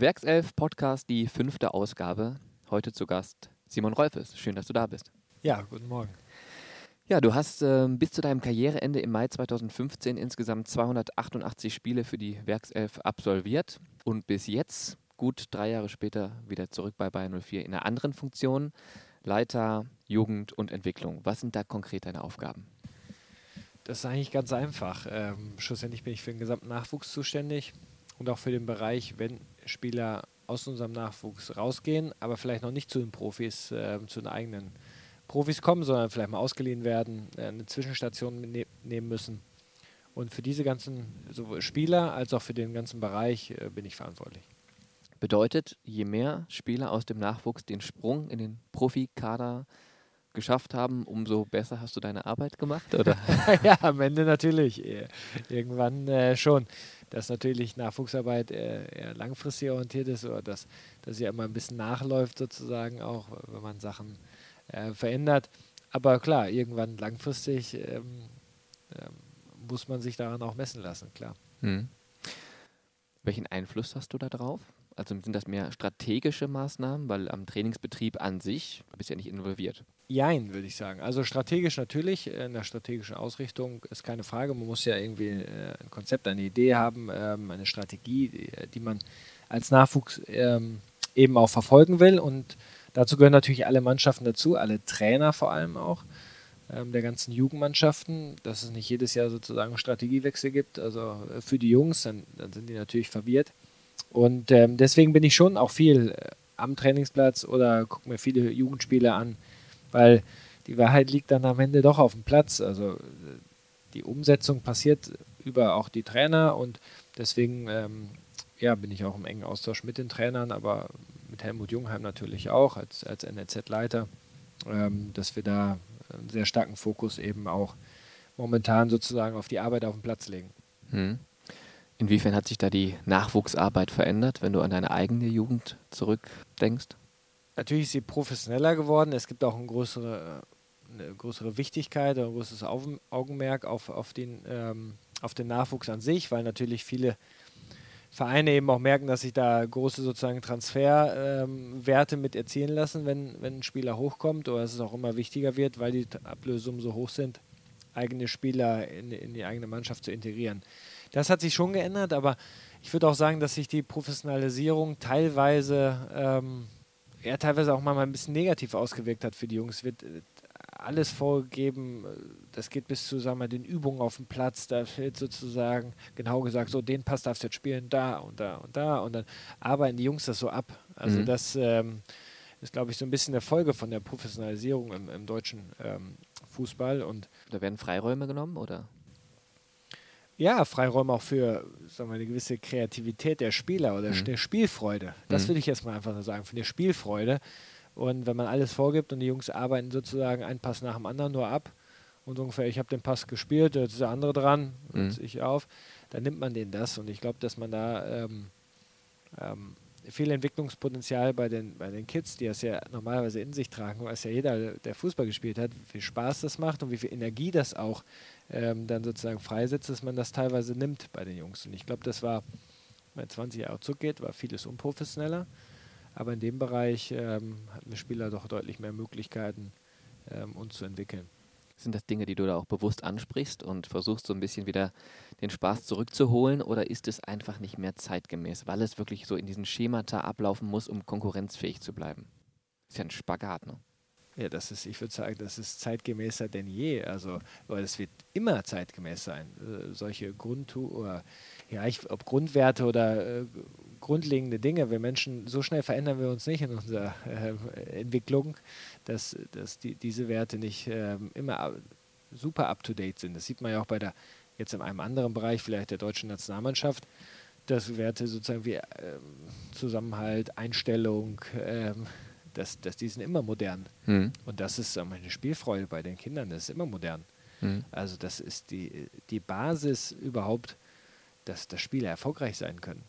Werkself Podcast, die fünfte Ausgabe. Heute zu Gast Simon Rolfes. Schön, dass du da bist. Ja, guten Morgen. Ja, du hast äh, bis zu deinem Karriereende im Mai 2015 insgesamt 288 Spiele für die Werkself absolviert und bis jetzt, gut drei Jahre später, wieder zurück bei Bayern 04 in einer anderen Funktion, Leiter Jugend und Entwicklung. Was sind da konkret deine Aufgaben? Das ist eigentlich ganz einfach. Ähm, schlussendlich bin ich für den gesamten Nachwuchs zuständig und auch für den Bereich, wenn Spieler aus unserem Nachwuchs rausgehen, aber vielleicht noch nicht zu den Profis, äh, zu den eigenen Profis kommen, sondern vielleicht mal ausgeliehen werden, äh, eine Zwischenstation ne nehmen müssen. Und für diese ganzen sowohl Spieler als auch für den ganzen Bereich äh, bin ich verantwortlich. Bedeutet, je mehr Spieler aus dem Nachwuchs den Sprung in den Profikader geschafft haben, umso besser hast du deine Arbeit gemacht, oder? ja, am Ende natürlich. Irgendwann äh, schon. Dass natürlich Nachwuchsarbeit eher, eher, langfristig orientiert ist oder dass, dass sie immer ein bisschen nachläuft sozusagen auch, wenn man Sachen äh, verändert. Aber klar, irgendwann langfristig ähm, ähm, muss man sich daran auch messen lassen, klar. Hm. Welchen Einfluss hast du da drauf? Also sind das mehr strategische Maßnahmen, weil am Trainingsbetrieb an sich bist du ja nicht involviert? Jein, würde ich sagen. Also strategisch natürlich, in der strategischen Ausrichtung ist keine Frage. Man muss ja irgendwie äh, ein Konzept, eine Idee haben, ähm, eine Strategie, die man als Nachwuchs ähm, eben auch verfolgen will. Und dazu gehören natürlich alle Mannschaften dazu, alle Trainer vor allem auch ähm, der ganzen Jugendmannschaften, dass es nicht jedes Jahr sozusagen Strategiewechsel gibt. Also äh, für die Jungs, dann, dann sind die natürlich verwirrt. Und deswegen bin ich schon auch viel äh, am Trainingsplatz oder gucke mir viele Jugendspiele an, weil die Wahrheit liegt dann am Ende doch auf dem Platz. Also äh, die Umsetzung passiert über auch die Trainer und deswegen ähm, ja, bin ich auch im engen Austausch mit den Trainern, aber mit Helmut Jungheim natürlich auch als, als NLZ-Leiter, ähm, dass wir da einen sehr starken Fokus eben auch momentan sozusagen auf die Arbeit auf dem Platz legen. Hm. Inwiefern hat sich da die Nachwuchsarbeit verändert, wenn du an deine eigene Jugend zurückdenkst? Natürlich ist sie professioneller geworden. Es gibt auch eine größere, eine größere Wichtigkeit, ein größeres Augenmerk auf, auf, den, ähm, auf den Nachwuchs an sich, weil natürlich viele Vereine eben auch merken, dass sich da große sozusagen Transferwerte ähm, mit erzielen lassen, wenn, wenn ein Spieler hochkommt oder dass es auch immer wichtiger wird, weil die Ablösungen so hoch sind, eigene Spieler in, in die eigene Mannschaft zu integrieren. Das hat sich schon geändert, aber ich würde auch sagen, dass sich die Professionalisierung teilweise, ähm, ja, teilweise auch mal ein bisschen negativ ausgewirkt hat für die Jungs. Es wird äh, alles vorgegeben, äh, das geht bis zu sagen wir, den Übungen auf dem Platz, da fällt sozusagen genau gesagt, so den Pass darfst du jetzt spielen, da und da und da und dann arbeiten die Jungs das so ab. Also mhm. das ähm, ist, glaube ich, so ein bisschen der Folge von der Professionalisierung im, im deutschen ähm, Fußball. Und da werden Freiräume genommen, oder? Ja, Freiräume auch für sagen wir, eine gewisse Kreativität der Spieler oder mhm. der Spielfreude. Das mhm. würde ich jetzt mal einfach so sagen, für die Spielfreude. Und wenn man alles vorgibt und die Jungs arbeiten sozusagen einen Pass nach dem anderen nur ab und ungefähr, ich habe den Pass gespielt, jetzt ist der andere dran, mhm. ich auf, dann nimmt man denen das. Und ich glaube, dass man da ähm, ähm, viel Entwicklungspotenzial bei den, bei den Kids, die das ja normalerweise in sich tragen, weiß ja jeder, der Fußball gespielt hat, wie viel Spaß das macht und wie viel Energie das auch ähm, dann sozusagen freisetzt, dass man das teilweise nimmt bei den Jungs. Und ich glaube, das war, wenn 20 Jahre zurückgeht, war vieles unprofessioneller. Aber in dem Bereich ähm, hatten wir Spieler doch deutlich mehr Möglichkeiten, ähm, uns zu entwickeln. Sind das Dinge, die du da auch bewusst ansprichst und versuchst so ein bisschen wieder den Spaß zurückzuholen oder ist es einfach nicht mehr zeitgemäß, weil es wirklich so in diesen Schemata ablaufen muss, um konkurrenzfähig zu bleiben? Ist ja ein Spagat, ne? Ja, das ist, ich würde sagen, das ist zeitgemäßer denn je. Also, weil es wird immer zeitgemäß sein. Äh, solche Grund oder ja, ich, ob Grundwerte oder äh, grundlegende Dinge. Wir Menschen, so schnell verändern wir uns nicht in unserer äh, Entwicklung, dass, dass die, diese Werte nicht äh, immer super up to date sind. Das sieht man ja auch bei der, jetzt in einem anderen Bereich, vielleicht der deutschen Nationalmannschaft, dass Werte sozusagen wie ähm, Zusammenhalt, Einstellung, ähm, dass, dass die sind immer modern. Mhm. Und das ist meine Spielfreude bei den Kindern, das ist immer modern. Mhm. Also das ist die, die Basis überhaupt, dass, dass Spieler erfolgreich sein können.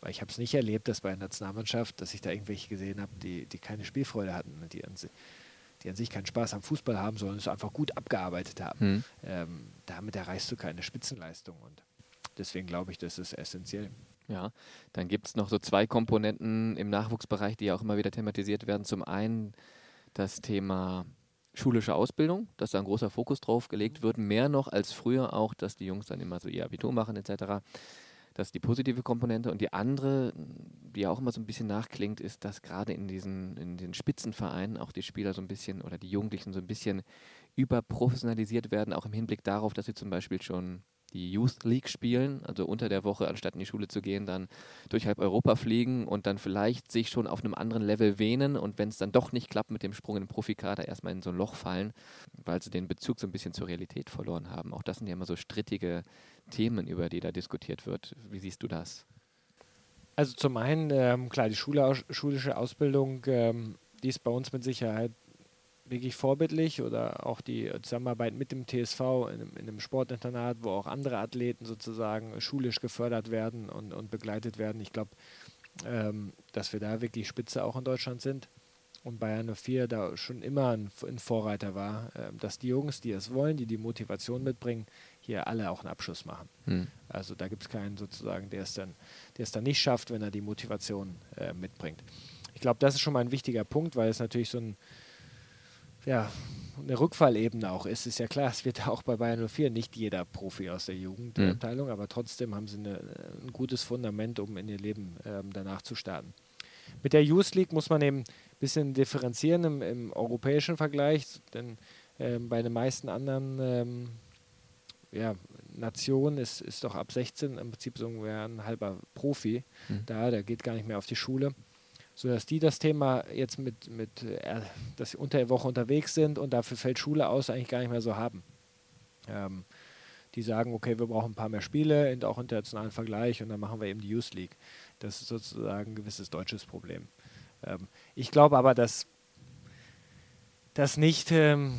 Weil ich habe es nicht erlebt, dass bei einer Nationalmannschaft, dass ich da irgendwelche gesehen habe, die, die keine Spielfreude hatten, die an, die an sich keinen Spaß am Fußball haben, sondern es einfach gut abgearbeitet haben. Mhm. Ähm, damit erreichst du keine Spitzenleistung und deswegen glaube ich, das ist essentiell. Ja, dann gibt es noch so zwei Komponenten im Nachwuchsbereich, die ja auch immer wieder thematisiert werden. Zum einen das Thema schulische Ausbildung, dass da ein großer Fokus drauf gelegt wird, mehr noch als früher auch, dass die Jungs dann immer so ihr Abitur machen etc. Das ist die positive Komponente. Und die andere, die ja auch immer so ein bisschen nachklingt, ist, dass gerade in diesen in den Spitzenvereinen auch die Spieler so ein bisschen oder die Jugendlichen so ein bisschen überprofessionalisiert werden, auch im Hinblick darauf, dass sie zum Beispiel schon die Youth League spielen, also unter der Woche, anstatt in die Schule zu gehen, dann durch halb Europa fliegen und dann vielleicht sich schon auf einem anderen Level wähnen und wenn es dann doch nicht klappt mit dem Sprung in den Profikader, erstmal in so ein Loch fallen, weil sie den Bezug so ein bisschen zur Realität verloren haben. Auch das sind ja immer so strittige Themen, über die da diskutiert wird. Wie siehst du das? Also zum einen, ähm, klar, die Schule, schulische Ausbildung, ähm, die ist bei uns mit Sicherheit wirklich vorbildlich oder auch die Zusammenarbeit mit dem TSV in einem, in einem, Sportinternat, wo auch andere Athleten sozusagen schulisch gefördert werden und, und begleitet werden. Ich glaube, ähm, dass wir da wirklich Spitze auch in Deutschland sind und Bayern 04 da schon immer ein, ein Vorreiter war, äh, dass die Jungs, die es wollen, die die Motivation mitbringen, hier alle auch einen Abschluss machen. Hm. Also da gibt es keinen sozusagen, der es dann, der es dann nicht schafft, wenn er die Motivation äh, mitbringt. Ich glaube, das ist schon mal ein wichtiger Punkt, weil es natürlich so ein ja, eine Rückfallebene auch ist. Ist ja klar, es wird auch bei Bayern 04 nicht jeder Profi aus der Jugendabteilung, mhm. aber trotzdem haben sie eine, ein gutes Fundament, um in ihr Leben ähm, danach zu starten. Mit der Youth League muss man eben ein bisschen differenzieren im, im europäischen Vergleich, denn ähm, bei den meisten anderen ähm, ja, Nationen ist, ist doch ab 16 im Prinzip so ein halber Profi mhm. da, der geht gar nicht mehr auf die Schule sodass die das Thema jetzt mit, mit äh, dass sie unter der Woche unterwegs sind und dafür fällt Schule aus, eigentlich gar nicht mehr so haben. Ähm, die sagen, okay, wir brauchen ein paar mehr Spiele, in, auch internationalen Vergleich und dann machen wir eben die Youth League. Das ist sozusagen ein gewisses deutsches Problem. Ähm, ich glaube aber, dass das nicht ähm,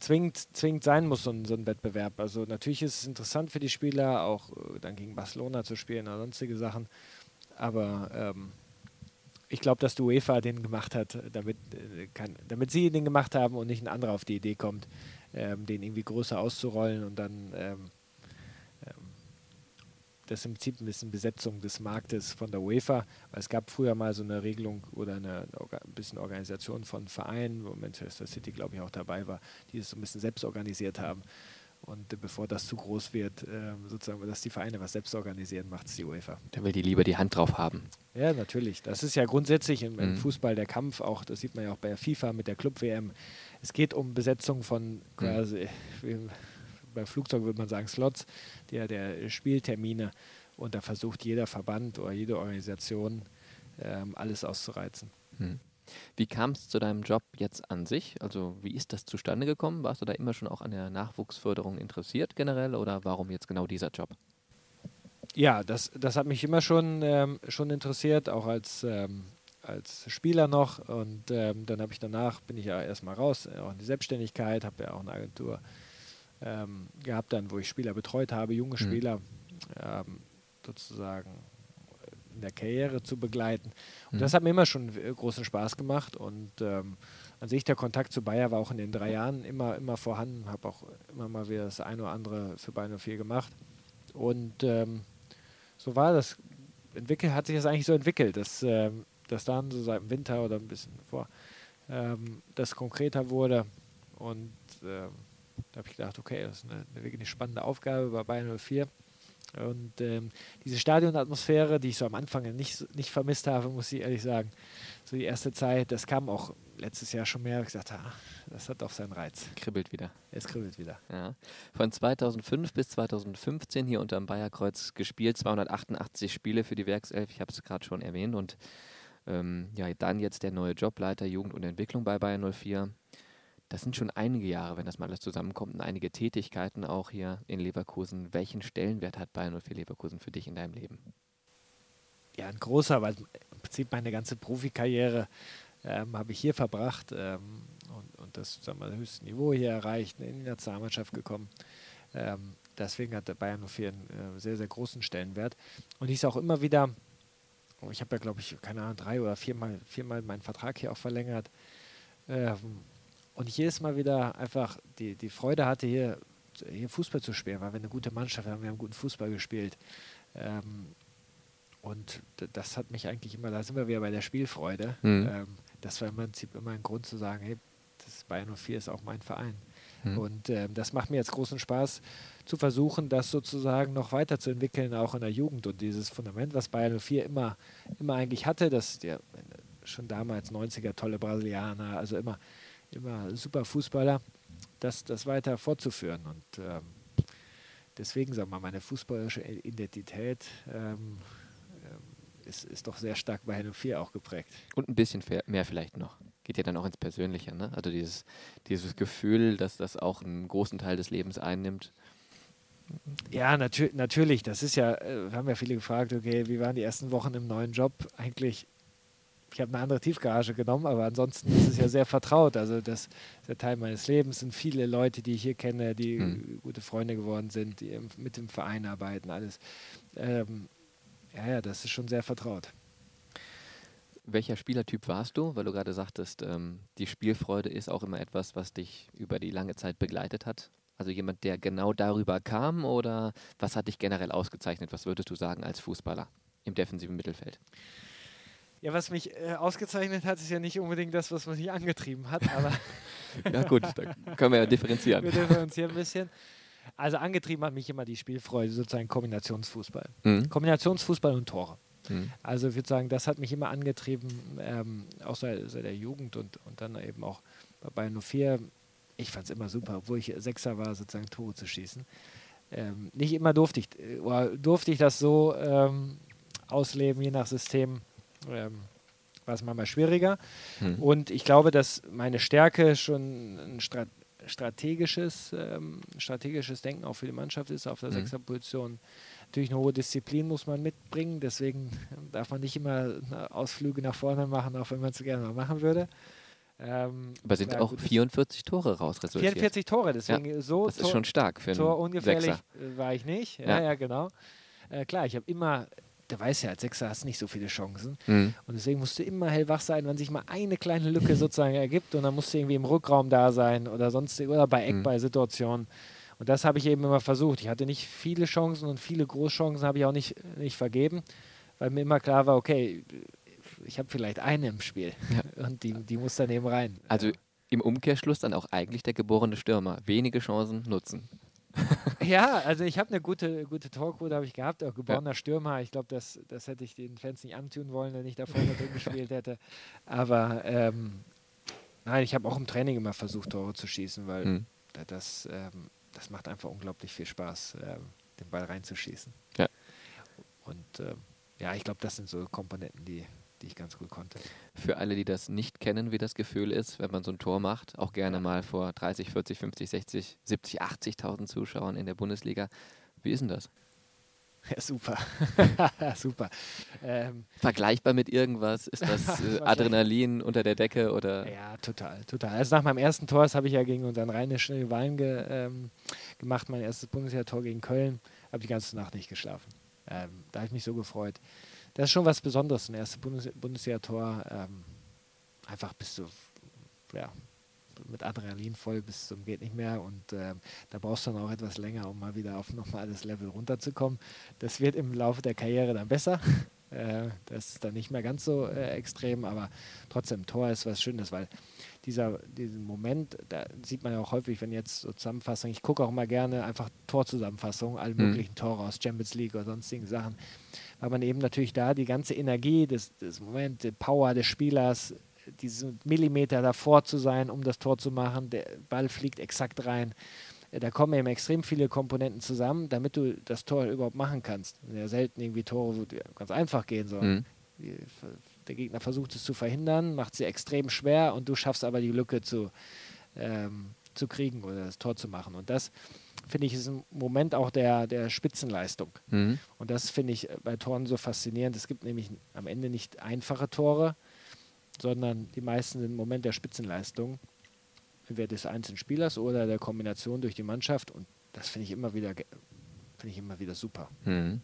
zwingend, zwingend sein muss, so ein, so ein, Wettbewerb. Also natürlich ist es interessant für die Spieler, auch äh, dann gegen Barcelona zu spielen oder sonstige Sachen, aber ähm, ich glaube, dass die UEFA den gemacht hat, damit, äh, kann, damit sie den gemacht haben und nicht ein anderer auf die Idee kommt, ähm, den irgendwie größer auszurollen und dann ähm, ähm, das im Prinzip ein bisschen Besetzung des Marktes von der UEFA. Weil es gab früher mal so eine Regelung oder eine, ein bisschen Organisation von Vereinen, wo Manchester City, glaube ich, auch dabei war, die es so ein bisschen selbst organisiert haben. Und bevor das zu groß wird, äh, sozusagen, dass die Vereine was selbst organisieren, macht es die UEFA. Da will die lieber die Hand drauf haben. Ja, natürlich. Das ist ja grundsätzlich im, mhm. Fußball der Kampf auch, das sieht man ja auch bei der FIFA mit der Club-WM. Es geht um Besetzung von quasi, mhm. beim Flugzeug würde man sagen, Slots, der, der Spieltermine. Und da versucht jeder Verband oder jede Organisation ähm, alles auszureizen. Mhm. Wie kam es zu deinem Job jetzt an sich? Also wie ist das zustande gekommen? Warst du da immer schon auch an der Nachwuchsförderung interessiert generell oder warum jetzt genau dieser Job? Ja, das, das hat mich immer schon, ähm, schon interessiert, auch als, ähm, als Spieler noch. Und ähm, dann habe ich danach, bin ich ja erstmal raus, äh, auch in die Selbstständigkeit, habe ja auch eine Agentur ähm, gehabt, dann, wo ich Spieler betreut habe, junge mhm. Spieler mhm. sozusagen in der Karriere zu begleiten. Und mhm. das hat mir immer schon großen Spaß gemacht. Und ähm, an sich der Kontakt zu Bayer war auch in den drei Jahren immer, immer vorhanden. Habe auch immer mal wieder das eine oder andere für Bayern 04 gemacht. Und ähm, so war das. Entwickelt, hat sich das eigentlich so entwickelt, dass, ähm, dass dann so seit dem Winter oder ein bisschen vor ähm, das konkreter wurde. Und ähm, da habe ich gedacht, okay, das ist eine, eine wirklich spannende Aufgabe bei Bayern 04. Und ähm, diese Stadionatmosphäre, die ich so am Anfang nicht, nicht vermisst habe, muss ich ehrlich sagen, so die erste Zeit, das kam auch letztes Jahr schon mehr. Ich gesagt, ah, das hat doch seinen Reiz. Kribbelt wieder. Es kribbelt wieder. Ja. Von 2005 bis 2015 hier unter dem Bayerkreuz gespielt, 288 Spiele für die Werkself, ich habe es gerade schon erwähnt. Und ähm, ja, dann jetzt der neue Jobleiter Jugend und Entwicklung bei Bayern 04 das sind schon einige Jahre, wenn das mal alles zusammenkommt und einige Tätigkeiten auch hier in Leverkusen. Welchen Stellenwert hat Bayern 04 Leverkusen für dich in deinem Leben? Ja, ein großer, weil im Prinzip meine ganze Profikarriere ähm, habe ich hier verbracht ähm, und, und, das sagen wir, höchste Niveau hier erreicht, in die Nationalmannschaft gekommen. Ähm, deswegen hat der Bayern 04 einen äh, sehr, sehr großen Stellenwert. Und ich ist auch immer wieder, ich habe ja, glaube ich, keine Ahnung, drei oder viermal, viermal meinen Vertrag hier auch verlängert. Ähm, und jedes Mal wieder einfach die, die Freude hatte, hier, hier Fußball zu spielen, weil wir eine gute Mannschaft haben, wir haben guten Fußball gespielt. Ähm, und das hat mich eigentlich immer, da sind wir wieder bei der Spielfreude. Mhm. Ähm, das war im Prinzip immer ein Grund zu sagen, hey, das Bayern 04 ist auch mein Verein. Mhm. Und ähm, das macht mir jetzt großen Spaß, zu versuchen, das sozusagen noch weiterzuentwickeln, auch in der Jugend. Und dieses Fundament, was Bayern 04 immer, immer eigentlich hatte, dass der schon damals 90er tolle Brasilianer, also immer, immer super Fußballer, das, das weiter fortzuführen. Und ähm, deswegen, sagen wir mal, meine fußballische Identität ähm, ähm, ist, ist doch sehr stark bei Hanno 4 auch geprägt. Und ein bisschen mehr vielleicht noch. Geht ja dann auch ins Persönliche, ne? Also dieses, dieses Gefühl, dass das auch einen großen Teil des Lebens einnimmt. Ja, natür natürlich. Das ist ja, äh, haben ja viele gefragt, okay, wie waren die ersten Wochen im neuen Job? Eigentlich, ich habe eine andere Tiefgarage genommen, aber ansonsten ist es ja sehr vertraut. Also das ist der Teil meines Lebens. sind viele Leute, die ich hier kenne, die mhm. gute Freunde geworden sind, die mit dem Verein arbeiten, alles. Ähm, ja, ja, das ist schon sehr vertraut. Welcher Spielertyp warst du? Weil du gerade sagtest, ähm, die Spielfreude ist auch immer etwas, was dich über die lange Zeit begleitet hat. Also jemand, der genau darüber kam oder was hat dich generell ausgezeichnet? Was würdest du sagen als Fußballer im defensiven Mittelfeld? Ja, was mich äh, ausgezeichnet hat, ist ja nicht unbedingt das, was mich angetrieben hat, aber. ja, gut, da können wir ja differenzieren. wir differenzieren ein bisschen. Also angetrieben hat mich immer die Spielfreude, sozusagen Kombinationsfußball. Mhm. Kombinationsfußball und Tore. Mhm. Also ich würde sagen, das hat mich immer angetrieben, ähm, auch seit, seit, der Jugend und, und dann eben auch bei Bayern 04. Ich fand es immer super, obwohl ich Sechser war, sozusagen Tore zu schießen. Ähm, nicht immer durfte ich, äh, durfte ich das so ähm, ausleben, je nach System. Ähm, war es manchmal schwieriger. Mhm. Und ich glaube, dass meine Stärke schon ein Strat strategisches, ähm, strategisches Denken auch für die Mannschaft ist auf der mhm. Sechserposition. Natürlich eine hohe Disziplin muss man mitbringen, deswegen darf man nicht immer Ausflüge nach vorne machen, auch wenn man es gerne mal machen würde. Ähm, Aber sind auch 44 Tore raus resultiert? 44 Tore, deswegen ja, so. Das ist schon stark für einen Tor ungefährlich Sechser. war ich nicht. Ja, ja, ja genau. Äh, klar, ich habe immer der weiß ja, als Sechser hast du nicht so viele Chancen. Mhm. Und deswegen musst du immer hellwach sein, wenn sich mal eine kleine Lücke sozusagen ergibt und dann musst du irgendwie im Rückraum da sein oder sonst oder bei Eckball-Situationen. Mhm. Und das habe ich eben immer versucht. Ich hatte nicht viele Chancen und viele Großchancen habe ich auch nicht, nicht vergeben, weil mir immer klar war, okay, ich habe vielleicht eine im Spiel ja. und die, die muss dann eben rein. Also im Umkehrschluss dann auch eigentlich der geborene Stürmer. Wenige Chancen nutzen. ja, also ich habe eine gute, gute Torquote habe ich gehabt, auch geborener ja. Stürmer. Ich glaube, das, das hätte ich den Fans nicht antun wollen, wenn ich da vorne drin gespielt hätte. Aber ähm, nein, ich habe auch im Training immer versucht, Tore zu schießen, weil mhm. das, ähm, das macht einfach unglaublich viel Spaß, ähm, den Ball reinzuschießen. Ja. Und ähm, ja, ich glaube, das sind so Komponenten, die, die ich ganz gut konnte. Für alle, die das nicht kennen, wie das Gefühl ist, wenn man so ein Tor macht, auch gerne mal vor 30, 40, 50, 60, 70, 80.000 Zuschauern in der Bundesliga. Wie ist denn das? Ja, super. super. Ähm, Vergleichbar mit irgendwas? Ist das äh, Adrenalin unter der Decke oder? Ja, total, total. Also nach meinem ersten Tor, das habe ich ja gegen unseren rheinischen Rivalen ge, ähm, gemacht, mein erstes Bundesliga-Tor gegen Köln, habe die ganze Nacht nicht geschlafen. Ähm, da habe ich mich so gefreut das ist schon was Besonderes, ein erstes Bundes Bundesjahr-Tor. Ähm, einfach bist du ja, mit Adrenalin voll bis zum geht nicht mehr und ähm, da brauchst du dann auch etwas länger, um mal wieder auf normales Level runterzukommen. Das wird im Laufe der Karriere dann besser. Äh, das ist dann nicht mehr ganz so äh, extrem, aber trotzdem, Tor ist was Schönes, weil dieser diesen Moment, da sieht man ja auch häufig, wenn jetzt so Zusammenfassungen, ich gucke auch mal gerne einfach Torzusammenfassungen, alle mhm. möglichen Tore aus Champions League oder sonstigen Sachen, weil man eben natürlich da die ganze Energie des, des Moment, die Power des Spielers, diesen Millimeter davor zu sein, um das Tor zu machen, der Ball fliegt exakt rein. Äh, da kommen eben extrem viele Komponenten zusammen, damit du das Tor überhaupt machen kannst. Ja selten irgendwie Tore, wo ganz einfach gehen sollen. Mhm. Der Gegner versucht es zu verhindern, macht sie extrem schwer und du schaffst aber die Lücke zu, ähm, zu kriegen oder das Tor zu machen. Und das finde ich ist ein Moment auch der, der Spitzenleistung. Mhm. Und das finde ich bei Toren so faszinierend. Es gibt nämlich am Ende nicht einfache Tore, sondern die meisten sind ein Moment der Spitzenleistung entweder des einzelnen Spielers oder der Kombination durch die Mannschaft. Und das finde ich immer wieder, finde ich immer wieder super. Mhm.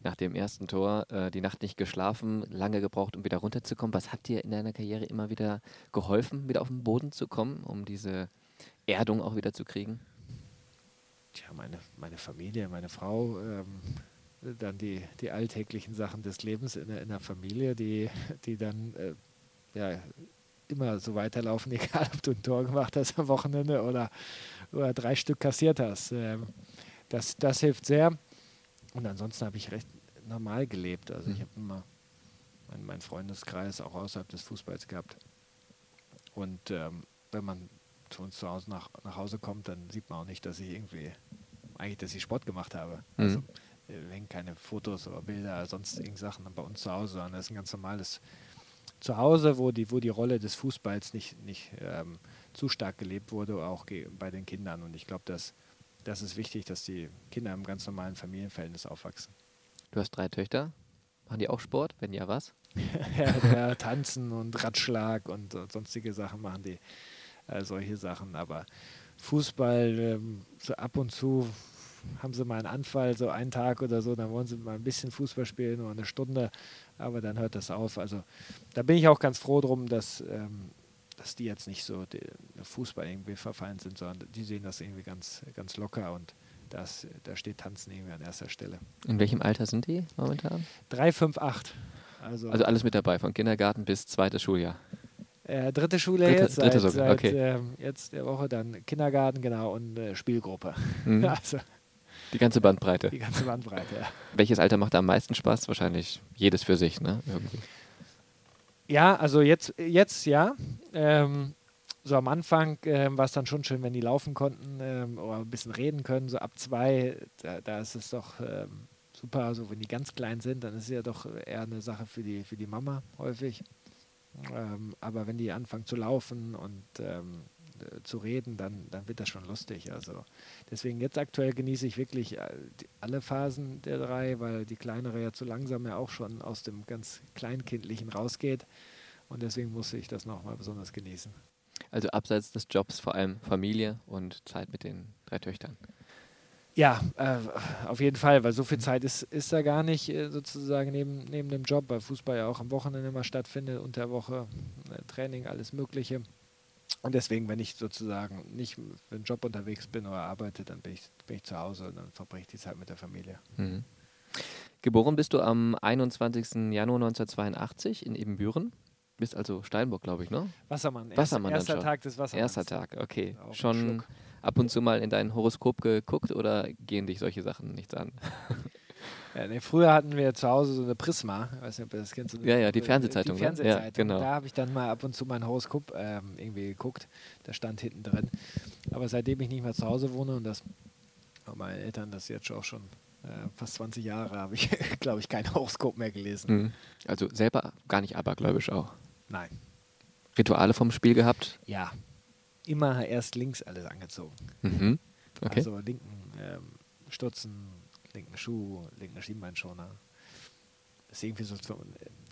Nach dem ersten Tor äh, die Nacht nicht geschlafen, lange gebraucht, um wieder runterzukommen. Was hat dir in deiner Karriere immer wieder geholfen, wieder auf den Boden zu kommen, um diese Erdung auch wieder zu kriegen? Tja, meine, meine Familie, meine Frau, ähm, dann die, die alltäglichen Sachen des Lebens in, in der Familie, die, die dann äh, ja, immer so weiterlaufen, egal ob du ein Tor gemacht hast am Wochenende oder, oder drei Stück kassiert hast. Ähm, das, das hilft sehr. Und ansonsten habe ich recht normal gelebt. Also ich mhm. habe immer meinen mein Freundeskreis auch außerhalb des Fußballs gehabt. Und ähm, wenn man zu uns zu Hause nach, nach Hause kommt, dann sieht man auch nicht, dass ich irgendwie, eigentlich, dass ich Sport gemacht habe. Mhm. Also äh, hängen keine Fotos oder Bilder, sonst irgendwelche Sachen bei uns zu Hause, sondern das ist ein ganz normales Zuhause, wo die, wo die Rolle des Fußballs nicht, nicht ähm, zu stark gelebt wurde, auch bei den Kindern. Und ich glaube, dass das ist wichtig, dass die Kinder im ganz normalen Familienverhältnis aufwachsen. Du hast drei Töchter. Machen die auch Sport? Wenn ja, was? ja, ja, tanzen und Radschlag und, und, sonstige Sachen machen die. Äh, solche Sachen. Aber Fußball, ähm, so ab und zu haben sie mal einen Anfall, so einen Tag oder so, dann wollen sie mal ein bisschen Fußball spielen, nur eine Stunde, aber dann hört das auf. Also da bin ich auch ganz froh drum, dass, ähm, dass die jetzt nicht so Fußball irgendwie verfallen sind, sondern die sehen das irgendwie ganz, ganz locker und das, da steht Tanzen irgendwie an erster Stelle. In welchem Alter sind die momentan? 3, 5, 8. Also, also alles mit dabei, von Kindergarten bis zweites Schuljahr. Äh, dritte Schule dritte, jetzt, dritte seit, seit okay. äh, jetzt der Woche dann Kindergarten, genau, und äh, Spielgruppe. Mhm. also, die ganze Bandbreite. Die ganze Bandbreite, ja. Welches Alter macht am meisten Spaß? Wahrscheinlich jedes für sich, ne? Irgendwie. Ja, also jetzt, jetzt ja. Ähm, so am Anfang ähm, war es dann schon schön, wenn die laufen konnten ähm, oder ein bisschen reden können. So ab zwei, da, da ist es doch ähm, super. Also wenn die ganz klein sind, dann ist es ja doch eher eine Sache für die, für die Mama häufig. Ähm, aber wenn die anfangen zu laufen und ähm, äh, zu reden, dann, dann wird das schon lustig. Also deswegen jetzt aktuell genieße ich wirklich äh, alle Phasen der drei, weil die kleinere ja zu langsam ja auch schon aus dem ganz Kleinkindlichen rausgeht. Und deswegen musste ich das nochmal besonders genießen. Also abseits des Jobs vor allem Familie und Zeit mit den drei Töchtern. Ja, äh, auf jeden Fall, weil so viel Zeit ist, ist da gar nicht äh, sozusagen neben, neben dem Job, weil Fußball ja auch am Wochenende immer stattfindet, unter Woche, äh, Training, alles Mögliche. Und deswegen, wenn ich sozusagen nicht für einen Job unterwegs bin oder arbeite, dann bin ich, bin ich zu Hause und dann verbringe ich die Zeit mit der Familie. Mhm. Geboren bist du am 21. Januar 1982 in Ebenbüren. Bist also Steinbock, glaube ich, ne? Wassermann. Wassermann erster Tag des Wassermanns. Erster Tag, okay. Schon ab und zu mal in dein Horoskop geguckt oder gehen dich solche Sachen nichts an? Ja, nee, früher hatten wir zu Hause so eine Prisma, ich weiß nicht, ob das kennst. ja, ja, die Fernsehzeitung. Die Fernsehzeitung. Ja, genau. Da habe ich dann mal ab und zu mein Horoskop ähm, irgendwie geguckt. Da stand hinten drin. Aber seitdem ich nicht mehr zu Hause wohne und das meine Eltern das jetzt auch schon äh, fast 20 Jahre, habe ich, glaube ich, kein Horoskop mehr gelesen. Mhm. Also selber gar nicht abergläubisch auch? Nein. Rituale vom Spiel gehabt? Ja. Immer erst links alles angezogen. Mhm. Okay. Also linken ähm, Stutzen, linken Schuh, linken Schienbeinschoner. Das ist irgendwie so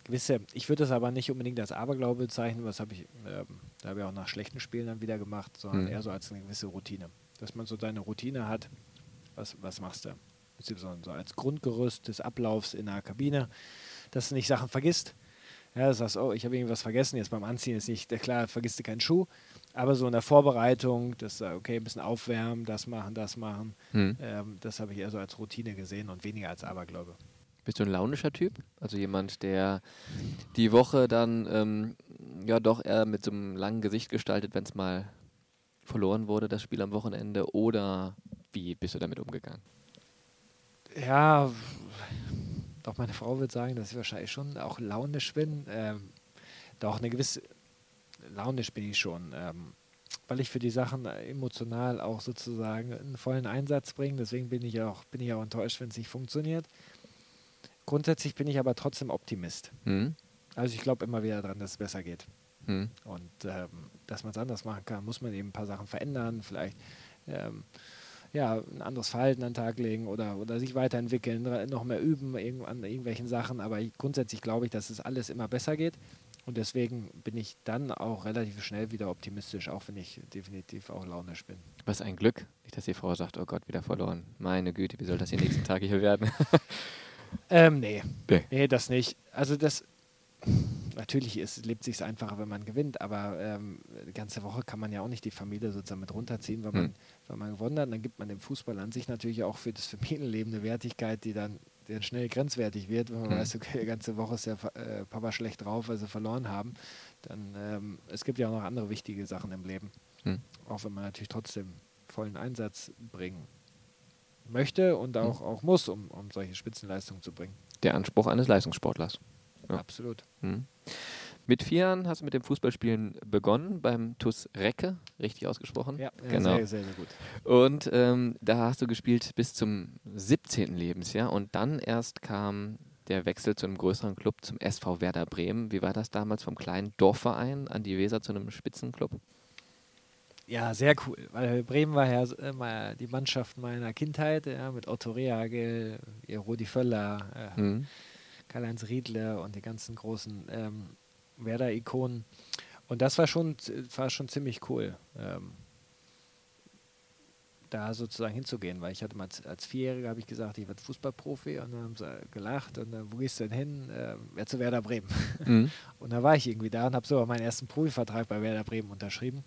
gewisse, ich würde das aber nicht unbedingt als Aberglaube bezeichnen, was habe ich, ähm, da habe ich auch nach schlechten Spielen dann wieder gemacht, sondern mhm. eher so als eine gewisse Routine. Dass man so seine Routine hat, was, was machst du? Beziehungsweise so als Grundgerüst des Ablaufs in der Kabine, dass du nicht Sachen vergisst. Ja, du sagst, oh, ich habe irgendwas vergessen, jetzt beim Anziehen ist nicht, klar, vergisst du keinen Schuh, aber so in der Vorbereitung, das okay, ein bisschen aufwärmen, das machen, das machen, hm. ähm, das habe ich eher so als Routine gesehen und weniger als Aberglaube. Bist du ein launischer Typ? Also jemand, der die Woche dann ähm, ja doch eher mit so einem langen Gesicht gestaltet, wenn es mal verloren wurde, das Spiel am Wochenende, oder wie bist du damit umgegangen? Ja, doch meine Frau wird sagen, dass ich wahrscheinlich schon auch launisch bin. Ähm, doch eine gewisse launisch bin ich schon, ähm, weil ich für die Sachen emotional auch sozusagen einen vollen Einsatz bringe. Deswegen bin ich auch, bin ich auch enttäuscht, wenn es nicht funktioniert. Grundsätzlich bin ich aber trotzdem Optimist. Mhm. Also ich glaube immer wieder daran, dass es besser geht. Mhm. Und ähm, dass man es anders machen kann, muss man eben ein paar Sachen verändern, vielleicht ähm, ja, ein anderes Verhalten an den Tag legen oder, oder sich weiterentwickeln, noch mehr üben an irgendwelchen Sachen. Aber grundsätzlich glaube ich, dass es alles immer besser geht. Und deswegen bin ich dann auch relativ schnell wieder optimistisch, auch wenn ich definitiv auch launisch bin. Was ein Glück, nicht, dass die Frau sagt, oh Gott, wieder verloren. Meine Güte, wie soll das die nächsten Tage hier werden? ähm, nee. nee. Nee, das nicht. Also das, natürlich ist, lebt sich einfacher, wenn man gewinnt, aber ähm, die ganze Woche kann man ja auch nicht die Familie sozusagen mit runterziehen, weil man, hm. weil man gewonnen hat. Dann gibt man dem Fußball an sich natürlich auch für das Familienleben eine Wertigkeit, die dann der schnell grenzwertig wird, wenn man Mhm. weiß, okay, die ganze Woche ist Fa- äh, Papa schlecht drauf, weil sie verloren haben. Dann, ähm, es gibt ja auch noch andere wichtige Sachen im Leben. Mhm. Auch wenn man natürlich trotzdem vollen Einsatz bringen möchte und auch, auch muss, um, um solche Spitzenleistungen zu bringen. Der Anspruch eines Leistungssportlers. Ja. Absolut. Mit vier Jahren hast du mit dem Fußballspielen begonnen beim TuS Recke, richtig ausgesprochen. Ja, genau. sehr, sehr, sehr gut. Und ähm, da hast du gespielt bis zum 17. Lebensjahr und dann erst kam der Wechsel zu einem größeren Club, zum SV Werder Bremen. Wie war das damals vom kleinen Dorfverein an die Weser zu einem Spitzenclub? Ja, sehr cool, weil Bremen war ja immer die Mannschaft meiner Kindheit, ja, mit Otto Rehagel, Rudi Völler, äh, Mhm. Karl-Heinz Riedle und die ganzen großen ähm, Werder-Ikonen. Und das war schon, war schon ziemlich cool, ähm, da sozusagen hinzugehen, weil ich hatte mal als, als Vierjähriger habe ich gesagt, ich werde Fußballprofi und dann haben sie gelacht und dann, wo gehst du denn hin? Ähm, wer zu Werder Bremen. Mhm. Und da war ich irgendwie da und habe so meinen ersten Profivertrag bei Werder Bremen unterschrieben.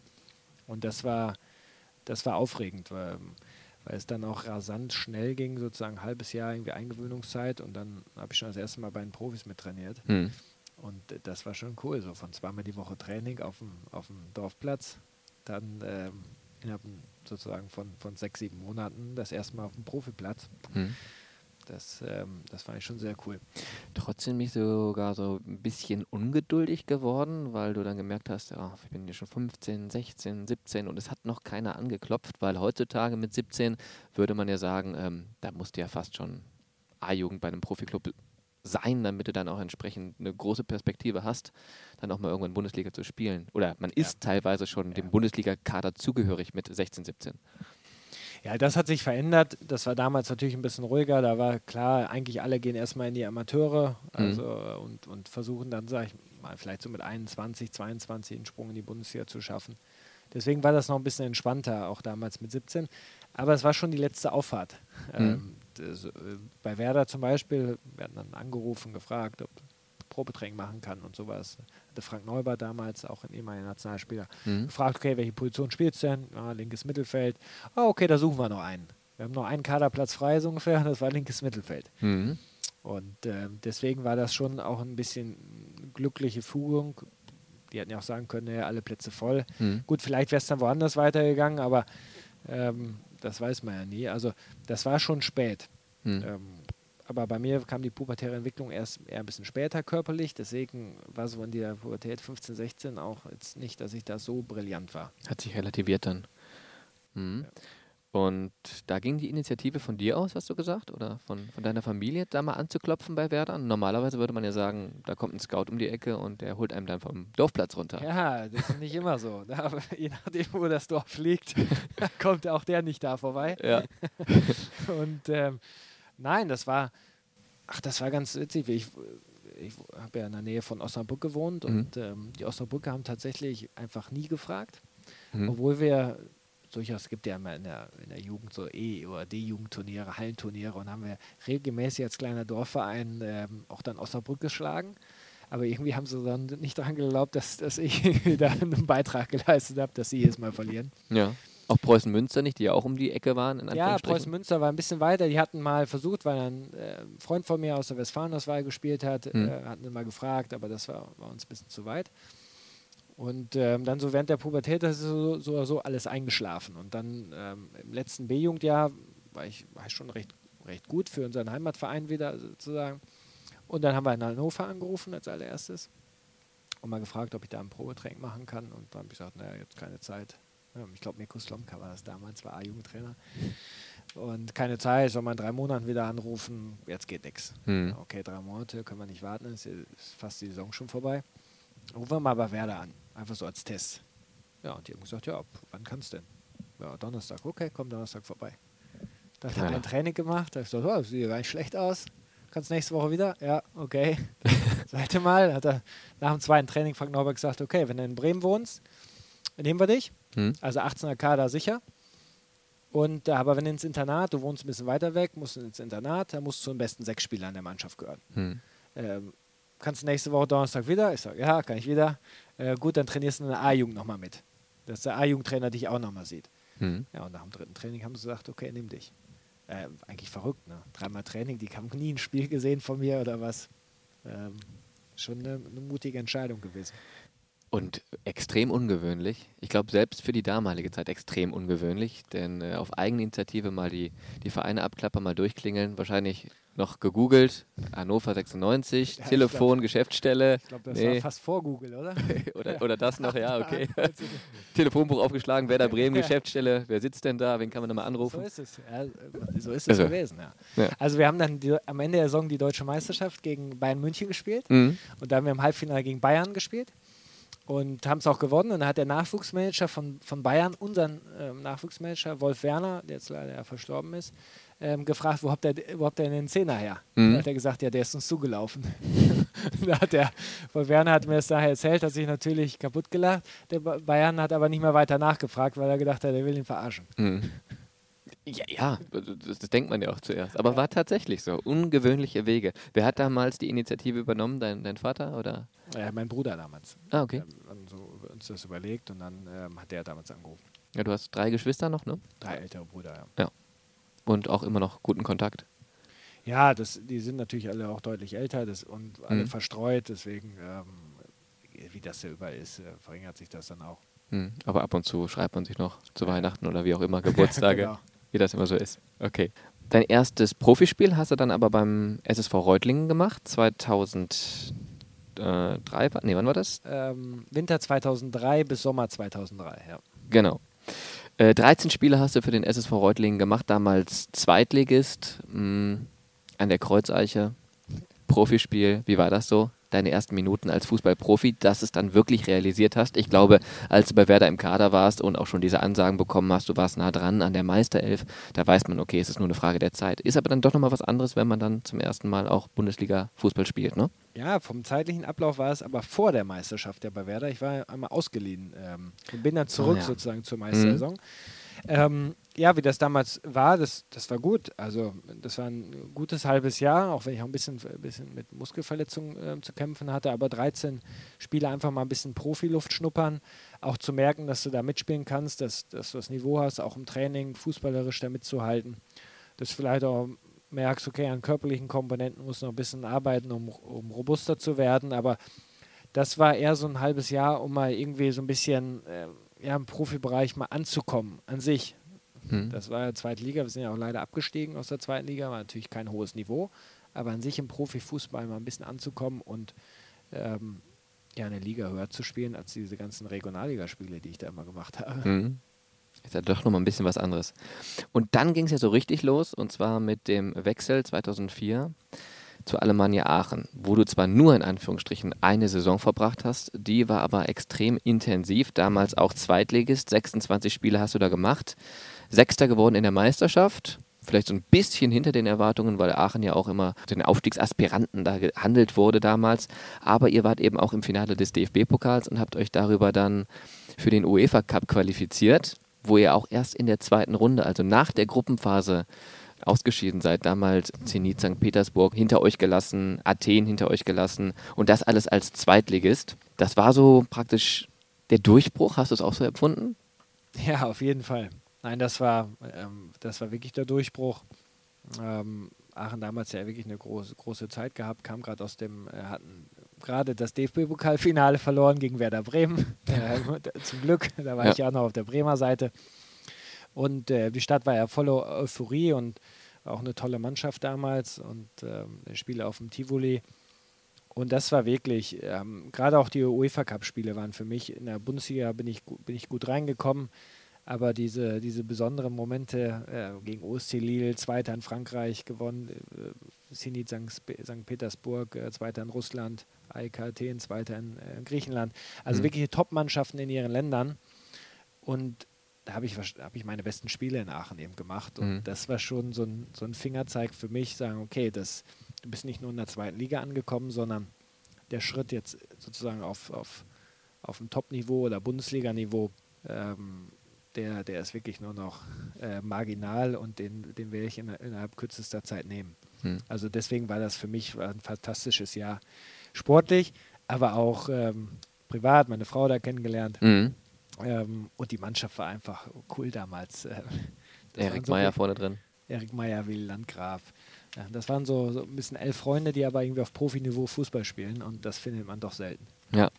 Und das war, das war aufregend, weil, weil es dann auch rasant schnell ging, sozusagen ein halbes Jahr irgendwie Eingewöhnungszeit und dann habe ich schon das erste Mal bei den Profis mit trainiert. Mhm. Und äh, das war schon cool, so von zweimal die Woche Training auf dem, auf dem Dorfplatz, dann ähm, innerhalb sozusagen von, von sechs, sieben Monaten das erste Mal auf dem Profiplatz. Mhm. Das, ähm, das fand ich schon sehr cool. Trotzdem mich sogar so ein bisschen ungeduldig geworden, weil du dann gemerkt hast, ja, ich bin hier schon 15, 16, 17 und es hat noch keiner angeklopft, weil heutzutage mit 17 würde man ja sagen, ähm, da musst du ja fast schon A-Jugend bei einem Profiklub sein, damit du dann auch entsprechend eine große Perspektive hast, dann auch mal irgendwann Bundesliga zu spielen. Oder man ist teilweise schon Ja. dem Bundesliga-Kader zugehörig mit 16, 17. Ja, das hat sich verändert. Das war damals natürlich ein bisschen ruhiger. Da war klar, eigentlich alle gehen erstmal in die Amateure also, äh, und, und versuchen dann, sag ich mal, vielleicht so mit 21, 22 einen Sprung in die Bundesliga zu schaffen. Deswegen war das noch ein bisschen entspannter, auch damals mit 17. Aber es war schon die letzte Auffahrt. Ähm, das, äh, bei Werder zum Beispiel werden dann angerufen, gefragt, ob Probetraining machen kann und sowas. Hatte Frank Neubert damals, auch ein ehemaliger Nationalspieler, Mhm. gefragt, okay, welche Position spielst du denn? Ja, linkes Mittelfeld. Ah, okay, da suchen wir noch einen. Wir haben noch einen Kaderplatz frei, so ungefähr, das war linkes Mittelfeld. Mhm. Und ähm, deswegen war das schon auch ein bisschen glückliche Fügung. Die hätten ja auch sagen können, ja, alle Plätze voll. Mhm. Gut, vielleicht wäre es dann woanders weitergegangen, aber ähm, das weiß man ja nie. Also das war schon spät. Mhm. Ähm, aber bei mir kam die pubertäre Entwicklung erst eher ein bisschen später körperlich. Deswegen war so in der Pubertät 15, 16 auch jetzt nicht, dass ich da so brillant war. Hat sich relativiert dann. Mhm. Und da ging die Initiative von dir aus, hast du gesagt? Oder von, von deiner Familie, da mal anzuklopfen bei Werder? Normalerweise würde man ja sagen, da kommt ein Scout um die Ecke und der holt einem dann vom Dorfplatz runter. Ja, das ist nicht immer so. Da, je nachdem, wo das Dorf liegt, kommt auch der nicht da vorbei. Ja. Und ähm, nein, das war, ach, das war ganz witzig. Ich, ich habe ja in der Nähe von Osnabrück gewohnt Mhm. und ähm, die Osnabrücker haben tatsächlich einfach nie gefragt, Mhm. obwohl wir durchaus, es gibt ja immer in der, in der Jugend so E- oder D-Jugendturniere, Hallenturniere und haben wir regelmäßig als kleiner Dorfverein ähm, auch dann Osnabrück geschlagen. Aber irgendwie haben sie dann nicht daran geglaubt, dass, dass ich da einen Beitrag geleistet habe, dass sie jedes Mal verlieren. ja. Auch Preußen Münster nicht, die ja auch um die Ecke waren, in Ja, Anführungsstrichen. Preußen Münster war ein bisschen weiter. Die hatten mal versucht, weil ein äh, Freund von mir aus der Westfalenauswahl gespielt hat, Mhm. äh, hatten mal gefragt, aber das war, war uns ein bisschen zu weit. Und ähm, dann so während der Pubertät das ist so, so, so alles eingeschlafen. Und dann ähm, im letzten B-Jugendjahr war ich, war ich schon recht, recht gut für unseren Heimatverein wieder sozusagen. Und dann haben wir in Hannover angerufen als allererstes und mal gefragt, ob ich da ein Probetraining machen kann. Und dann habe ich gesagt, naja, jetzt keine Zeit. Ja, ich glaube, Mirko Slomka war das damals, war A-Jugendtrainer. Und keine Zeit, soll man in drei Monaten wieder anrufen, jetzt geht nichts. Mhm. Okay, drei Monate können wir nicht warten, ist fast die Saison schon vorbei. Rufen wir mal bei Werder an, einfach so als Test. Ja, und die haben gesagt, ja, wann kannst du denn? Ja, Donnerstag, okay, komm Donnerstag vorbei. Dann hat er ein Training gemacht, da hab ich gesagt, oh, das sieht gar nicht schlecht aus. Kannst nächste Woche wieder? Ja, okay. Zweite Mal hat er nach dem zweiten Training Frank Neubert gesagt, okay, wenn du in Bremen wohnst, nehmen wir dich. Mhm. Also 18er Kader sicher. Und, äh, aber wenn du ins Internat, du wohnst ein bisschen weiter weg, musst du ins Internat, dann musst du zu den besten sechs Spielern der Mannschaft gehören. Mhm. Ähm, kannst du nächste Woche Donnerstag wieder? Ich sage, ja, kann ich wieder. Äh, gut, dann trainierst du in der A-Jugend nochmal mit. Dass der A-Jugendtrainer dich auch nochmal sieht. Mhm. Ja, und nach dem dritten Training haben sie gesagt, okay, nimm dich. Äh, eigentlich verrückt, ne? Dreimal Training, die haben nie ein Spiel gesehen von mir oder was. Ähm, schon eine, eine mutige Entscheidung gewesen. Und extrem ungewöhnlich. Ich glaube, selbst für die damalige Zeit extrem ungewöhnlich, denn äh, auf Eigeninitiative mal die, die Vereine abklappern, mal durchklingeln. Wahrscheinlich noch gegoogelt. Hannover 96, ja, Telefon, glaub, Geschäftsstelle. Ich glaube, das nee. war fast vor Google, oder? oder, oder das noch, ja, okay. Telefonbuch aufgeschlagen, Werder Bremen, Geschäftsstelle. Wer sitzt denn da? Wen kann man da mal anrufen? So ist es. Ja, so ist es gewesen, ja. Also, wir haben dann die, am Ende der Saison die deutsche Meisterschaft gegen Bayern München gespielt. Mhm. Und da haben wir im Halbfinale gegen Bayern gespielt und haben es auch gewonnen. Und dann hat der Nachwuchsmanager von, von Bayern, unseren ähm, Nachwuchsmanager, Wolf Werner, der jetzt leider ja verstorben ist, ähm, gefragt, wo habt ihr wo habt ihr denn den Zehner her? Mhm. Da hat er gesagt, ja, der ist uns zugelaufen. da hat der, Wolf Werner hat mir das nachher erzählt, hat sich natürlich kaputt gelacht. Der Bayern hat aber nicht mehr weiter nachgefragt, weil er gedacht hat, er will ihn verarschen. Mhm. Ja, ja das, das, denkt man ja auch zuerst. Aber ja. war tatsächlich so. Ungewöhnliche Wege. Wer hat damals die Initiative übernommen? Dein, dein Vater oder? Ja, mein Bruder damals. Ah, okay. Wir haben so uns das überlegt und dann ähm, hat der damals angerufen. Ja, du hast drei Geschwister noch, ne? Drei ältere Brüder, ja. Ja. Und auch immer noch guten Kontakt. Ja, das, die sind natürlich alle auch deutlich älter das, und alle mhm. verstreut, deswegen, ähm, wie das ja überall ist, äh, verringert sich das dann auch. Mhm. Aber ab und zu schreibt man sich noch zu Weihnachten oder wie auch immer, Geburtstage. genau wie das immer so ist. Okay. Dein erstes Profispiel hast du dann aber beim SSV Reutlingen gemacht, 2003. Nee, wann war das? Ähm, Winter 2003 bis Sommer 2003, ja. Genau. Äh, 13 Spiele hast du für den SSV Reutlingen gemacht, damals Zweitligist mh, hm, an der Kreuzeiche. Profispiel, wie war das so? Deine ersten Minuten als Fußballprofi, dass es dann wirklich realisiert hast. Ich glaube, als du bei Werder im Kader warst und auch schon diese Ansagen bekommen hast, du warst nah dran an der Meisterelf, da weiß man, okay, es ist nur eine Frage der Zeit. Ist aber dann doch nochmal was anderes, wenn man dann zum ersten Mal auch Bundesliga-Fußball spielt, ne? Ja, vom zeitlichen Ablauf war es aber vor der Meisterschaft ja bei Werder. Ich war einmal ausgeliehen ähm, und bin dann zurück oh, ja. sozusagen zur Meistersaison. Mhm. Ähm, ja, wie das damals war, das, das war gut. Also das war ein gutes halbes Jahr, auch wenn ich auch ein bisschen, ein bisschen mit Muskelverletzungen äh, zu kämpfen hatte, aber 13 Spiele einfach mal ein bisschen Profiluft schnuppern, auch zu merken, dass du da mitspielen kannst, dass, dass du das Niveau hast, auch im Training fußballerisch da mitzuhalten. Dass du vielleicht auch merkst, okay, an körperlichen Komponenten muss noch ein bisschen arbeiten, um, um robuster zu werden, aber das war eher so ein halbes Jahr, um mal irgendwie so ein bisschen äh, ja, im Profibereich mal anzukommen an sich. Hm. Das war ja zweite Liga, wir sind ja auch leider abgestiegen aus der zweiten Liga, war natürlich kein hohes Niveau, aber an sich im Profifußball mal ein bisschen anzukommen und ähm, ja, eine Liga höher zu spielen als diese ganzen Regionalligaspiele, die ich da immer gemacht habe. Hm. Ist ja doch nochmal ein bisschen was anderes. Und dann ging es ja so richtig los, und zwar mit dem Wechsel 2004 zu Alemannia Aachen, wo du zwar nur in Anführungsstrichen eine Saison verbracht hast, die war aber extrem intensiv, damals auch Zweitligist, 26 Spiele hast du da gemacht, Sechster geworden in der Meisterschaft, vielleicht so ein bisschen hinter den Erwartungen, weil Aachen ja auch immer den Aufstiegsaspiranten da gehandelt wurde damals, aber ihr wart eben auch im Finale des DFB-Pokals und habt euch darüber dann für den UEFA Cup qualifiziert, wo ihr auch erst in der zweiten Runde, also nach der Gruppenphase, ausgeschieden seid, damals Zenit St. Petersburg hinter euch gelassen, Athen hinter euch gelassen und das alles als Zweitligist. Das war so praktisch der Durchbruch. Hast du es auch so empfunden? Ja, auf jeden Fall. Nein, das war, ähm, das war wirklich der Durchbruch. Ähm, Aachen damals ja wirklich eine große, große Zeit gehabt, kam gerade aus dem, äh, hatten gerade das DFB-Pokalfinale verloren gegen Werder Bremen. äh, zum Glück, da war ja. ich ja auch noch auf der Bremer Seite. Und äh, die Stadt war ja voller Euphorie und auch eine tolle Mannschaft damals und ähm, Spiele auf dem Tivoli. Und das war wirklich, ähm, gerade auch die UEFA Cup-Spiele waren für mich, in der Bundesliga bin ich, bin ich gut reingekommen, aber diese, diese besonderen Momente äh, gegen OSC Lille, Zweiter in Frankreich gewonnen, äh, Zenit St. Petersburg, äh, Zweiter in Russland, AEK Athen, Zweiter in, äh, Griechenland, also mhm. wirklich Top-Mannschaften in ihren Ländern. Und da habe ich, hab ich meine besten Spiele in Aachen eben gemacht. Und mhm. das war schon so ein, so ein Fingerzeig für mich, sagen, okay, das, du bist nicht nur in der zweiten Liga angekommen, sondern der Schritt jetzt sozusagen auf, auf, auf dem Top-Niveau oder Bundesliga-Niveau, ähm, der, der ist wirklich nur noch äh, marginal und den, den werde ich in, innerhalb kürzester Zeit nehmen. Mhm. Also deswegen war das für mich ein fantastisches Jahr. Sportlich, aber auch ähm, privat, meine Frau da kennengelernt. Mhm. Ähm, und die Mannschaft war einfach cool damals. Äh, Erik so Meyer vorne drin. Erik Meyer, Willi Landgraf. Ja, das waren so, so ein bisschen elf Freunde, die aber irgendwie auf Profiniveau Fußball spielen und das findet man doch selten. Ja.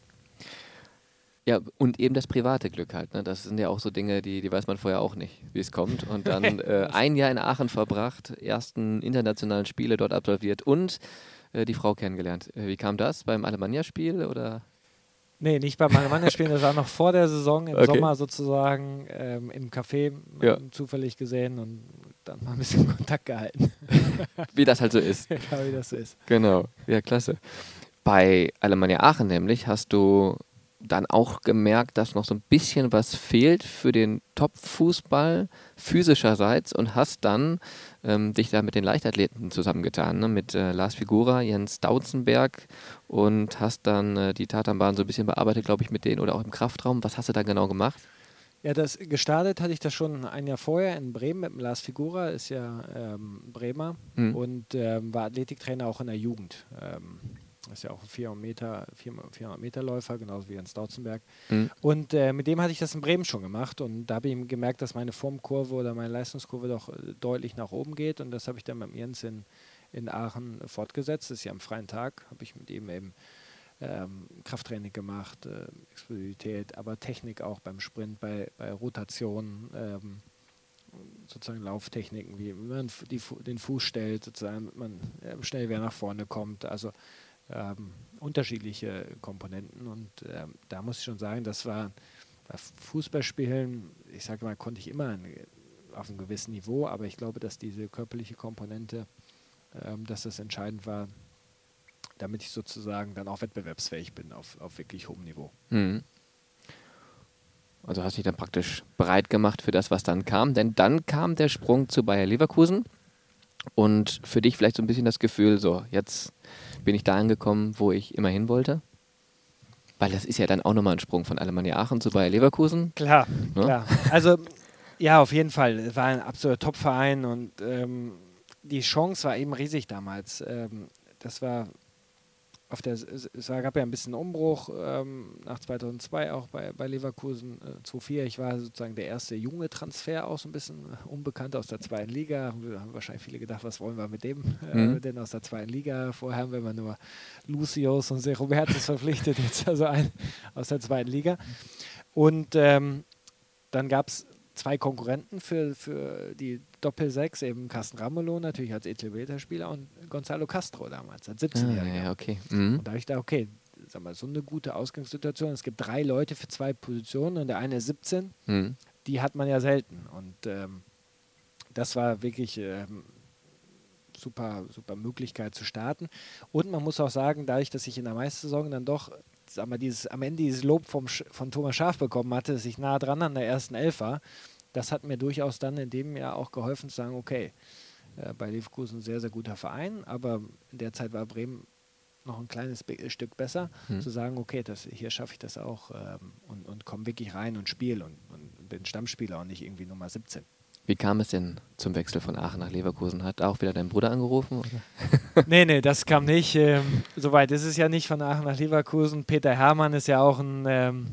Ja, und eben das private Glück halt. Ne? Das sind ja auch so Dinge, die, die weiß man vorher auch nicht, wie es kommt. Und dann äh, ein Jahr in Aachen verbracht, ersten internationalen Spiele dort absolviert und äh, die Frau kennengelernt. Äh, wie kam das? Beim Alemannia-Spiel oder? Nee, nicht beim Alemannia-Spiel, das war noch vor der Saison, im okay. Sommer sozusagen, ähm, im Café ja. zufällig gesehen und dann mal ein bisschen Kontakt gehalten. wie das halt so ist. ja, wie das so ist. Genau, ja, klasse. Bei Alemannia Aachen nämlich hast du dann auch gemerkt, dass noch so ein bisschen was fehlt für den Top-Fußball physischerseits und hast dann ähm, dich da mit den Leichtathleten zusammengetan, ne? mit äh, Lars Figura, Jens Dautzenberg und hast dann äh, die Tatanbahn so ein bisschen bearbeitet, glaube ich, mit denen oder auch im Kraftraum. Was hast du da genau gemacht? Ja, das gestartet hatte ich das schon ein Jahr vorher in Bremen mit dem Lars Figura, ist ja ähm, Bremer mhm. und ähm, war Athletiktrainer auch in der Jugend. Ähm, ist ja auch ein 400 Meter, 400 Meter Läufer, genauso wie Jens Dautzenberg. Mhm. Und äh, mit dem hatte ich das in Bremen schon gemacht und da habe ich gemerkt, dass meine Formkurve oder meine Leistungskurve doch äh, deutlich nach oben geht und das habe ich dann mit Jens in, in Aachen fortgesetzt. Das ist ja am freien Tag, habe ich mit ihm eben ähm, Krafttraining gemacht, äh, Explosivität, aber Technik auch beim Sprint, bei, bei Rotation. Ähm, sozusagen Lauftechniken, wie man die, den Fuß stellt, sozusagen, man äh, schnell wieder nach vorne kommt. Also ähm, unterschiedliche Komponenten. Und ähm, da muss ich schon sagen, das war bei Fußballspielen, ich sage mal, konnte ich immer ein, auf einem gewissen Niveau, aber ich glaube, dass diese körperliche Komponente, ähm, dass das entscheidend war, damit ich sozusagen dann auch wettbewerbsfähig bin auf, auf wirklich hohem Niveau. Mhm. Also hast du dich dann praktisch bereit gemacht für das, was dann kam, denn dann kam der Sprung zu Bayer Leverkusen und für dich vielleicht so ein bisschen das Gefühl, so jetzt bin ich da angekommen, wo ich immer hin wollte. Weil das ist ja dann auch nochmal ein Sprung von Alemannia Aachen zu Bayer Leverkusen. Klar, ne? klar. Also ja, auf jeden Fall. Es war ein absoluter Top-Verein und ähm, die Chance war eben riesig damals. Ähm, das war auf der, es gab ja ein bisschen Umbruch ähm, nach 2002 auch bei, bei Leverkusen äh, 2004. Ich war sozusagen der erste junge Transfer auch so ein bisschen äh, unbekannt aus der zweiten Liga. Wir haben wahrscheinlich viele gedacht, was wollen wir mit dem äh, mhm. denn aus der zweiten Liga? Vorher haben wir immer nur Lucios und Robertus verpflichtet, jetzt also ein aus der zweiten Liga. Und ähm, dann gab es zwei Konkurrenten für, für die Doppel-6, eben Carsten Ramelow natürlich als ETB-Spieler und Gonzalo Castro damals, als 17-Jähriger. Ah, ja, okay. Mhm. Und da habe ich gedacht, okay, sag mal, so eine gute Ausgangssituation. Es gibt drei Leute für zwei Positionen und der eine ist 17. Mhm. Die hat man ja selten. Und ähm, das war wirklich ähm, super, super Möglichkeit zu starten. Und man muss auch sagen, dadurch, dass ich in der Meistersaison dann doch sag mal, dieses, am Ende dieses Lob vom, von Thomas Schaf bekommen hatte, dass ich nah dran an der ersten Elf war, das hat mir durchaus dann in dem Jahr auch geholfen zu sagen, okay, äh, bei Leverkusen ein sehr, sehr guter Verein, aber in der Zeit war Bremen noch ein kleines Be Stück besser, hm. zu sagen, okay, das, hier schaffe ich das auch ähm, und, und komme wirklich rein und spiele und, und bin Stammspieler und nicht irgendwie Nummer 17. Wie kam es denn zum Wechsel von Aachen nach Leverkusen? Hat auch wieder dein Bruder angerufen? Oder? nee, nee, das kam nicht. Ähm, Soweit ist es ja nicht von Aachen nach Leverkusen. Peter Hermann ist ja auch ein ähm,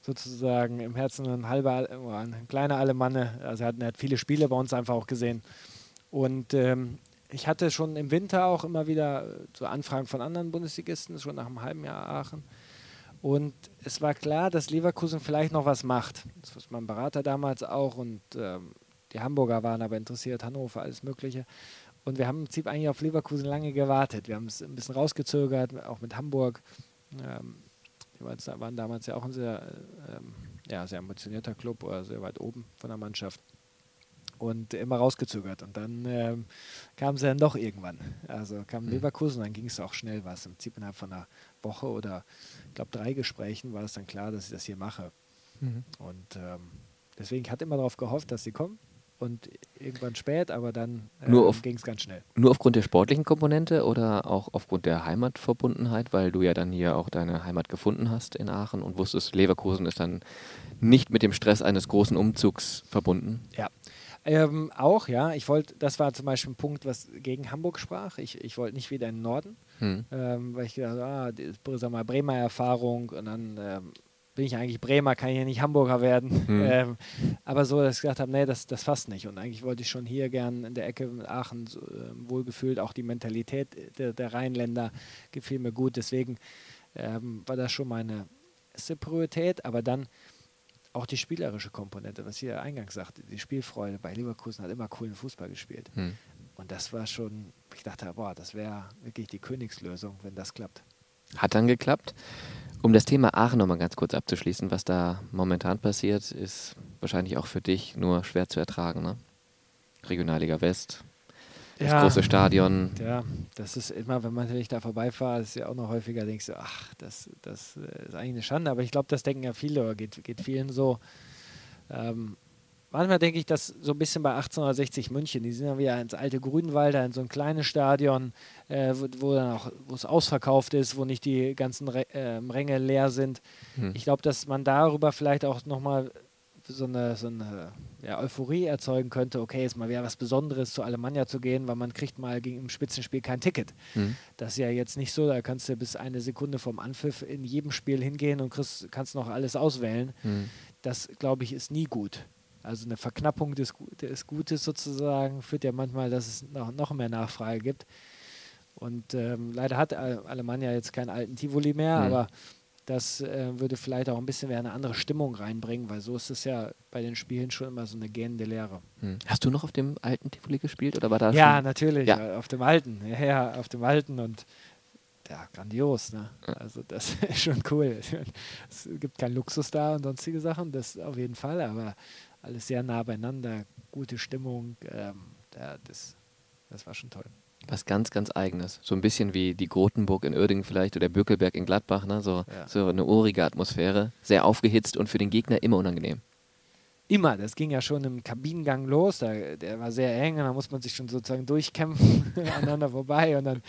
sozusagen im Herzen ein halber, ein kleiner Alemanne. Also er hat, er hat, viele Spiele bei uns einfach auch gesehen. Und ähm, ich hatte schon im Winter auch immer wieder so Anfragen von anderen Bundesligisten, schon nach einem halben Jahr Aachen. Und es war klar, dass Leverkusen vielleicht noch was macht. Das war mein Berater damals auch und ähm, die Hamburger waren aber interessiert, Hannover, alles Mögliche. Und wir haben im Prinzip eigentlich auf Leverkusen lange gewartet. Wir haben es ein bisschen rausgezögert, auch mit Hamburg. Ähm, die waren damals ja auch ein sehr, ähm, ja, sehr ambitionierter Club oder sehr weit oben von der Mannschaft. Und immer rausgezögert. Und dann ähm, kam sie dann doch irgendwann. Also kam mhm. Leverkusen und dann ging es auch schnell was. Im Prinzip innerhalb von einer Woche oder ich glaube drei Gesprächen war es dann klar, dass ich das hier mache. Mhm. Und ähm, deswegen hatte ich immer darauf gehofft, dass sie kommen und irgendwann spät, aber dann ähm, ging es ganz schnell. Nur aufgrund der sportlichen Komponente oder auch aufgrund der Heimatverbundenheit, weil du ja dann hier auch deine Heimat gefunden hast in Aachen und wusstest, Leverkusen ist dann nicht mit dem Stress eines großen Umzugs verbunden? Ja. Ähm, auch, ja. Ich wollte, das war zum Beispiel ein Punkt, was gegen Hamburg sprach. Ich, ich wollte nicht wieder in den Norden, hm. ähm, weil ich gedacht ah, die, sag mal, Bremer Erfahrung und dann ähm, bin ich eigentlich Bremer, kann ich ja nicht Hamburger werden. Mhm. Ähm, aber so, dass ich gesagt habe, nee, das, das passt nicht. Und eigentlich wollte ich schon hier gern in der Ecke mit Aachen so, äh, wohlgefühlt. Auch die Mentalität der, der Rheinländer gefiel mir gut. Deswegen ähm, war das schon meine erste Priorität. Aber dann auch die spielerische Komponente, was ich ja eingangs sagte, die Spielfreude. Bei Leverkusen hat immer coolen Fußball gespielt. Mhm. Und das war schon, ich dachte, boah, das wäre wirklich die Königslösung, wenn das klappt. Hat dann geklappt. Um das Thema Aachen nochmal ganz kurz abzuschließen, was da momentan passiert, ist wahrscheinlich auch für dich nur schwer zu ertragen. Ne? Regionalliga West, das ja, große Stadion. Ja, das ist immer, wenn man natürlich da vorbeifahrt, ist ja auch noch häufiger, denkst du, ach, das, das äh, ist eigentlich eine Schande. Aber ich glaube, das denken ja viele oder geht, geht vielen so. Ähm, manchmal denke ich, dass so ein bisschen bei 1860 München, die sind ja wieder ins alte Grünwalder, in so ein kleines Stadion, äh, wo, wo, dann auch, wo es ausverkauft ist, wo nicht die ganzen Re äh, Ränge leer sind. Hm. Ich glaube, dass man darüber vielleicht auch nochmal so eine, so eine ja, Euphorie erzeugen könnte, okay, jetzt mal wäre was Besonderes zu Alemannia zu gehen, weil man kriegt mal gegen im Spitzenspiel kein Ticket. Mhm. Das ist ja jetzt nicht so, da kannst du bis eine Sekunde vom Anpfiff in jedem Spiel hingehen und kriegst, kannst noch alles auswählen. Mhm. Das, glaube ich, ist nie gut. Also eine Verknappung des, des Gutes sozusagen führt ja manchmal, dass es noch, noch mehr Nachfrage gibt. Und ähm, leider hat Alemannia jetzt keinen alten Tivoli mehr, mhm. aber das äh, würde vielleicht auch ein bisschen mehr eine andere Stimmung reinbringen, weil so ist es ja bei den Spielen schon immer so eine gähnende Lehre. Mhm. Hast du noch auf dem alten Tivoli gespielt oder war da Ja, schon? natürlich, ja. auf dem alten. Ja, ja, auf dem alten und ja, grandios. Ne? Also das ist schon cool. Es gibt keinen Luxus da und sonstige Sachen, das auf jeden Fall, aber alles sehr nah beieinander, gute Stimmung. Ähm, ja, das, das war schon toll. Was ganz, ganz Eigenes. So ein bisschen wie die Grotenburg in Uerdingen vielleicht oder der Bökelberg in Gladbach. Ne? So, ja. so eine urige Atmosphäre. Sehr aufgehitzt und für den Gegner immer unangenehm. Immer, das ging ja schon im Kabinengang los, da, der war sehr eng und da muss man sich schon sozusagen durchkämpfen, aneinander vorbei und dann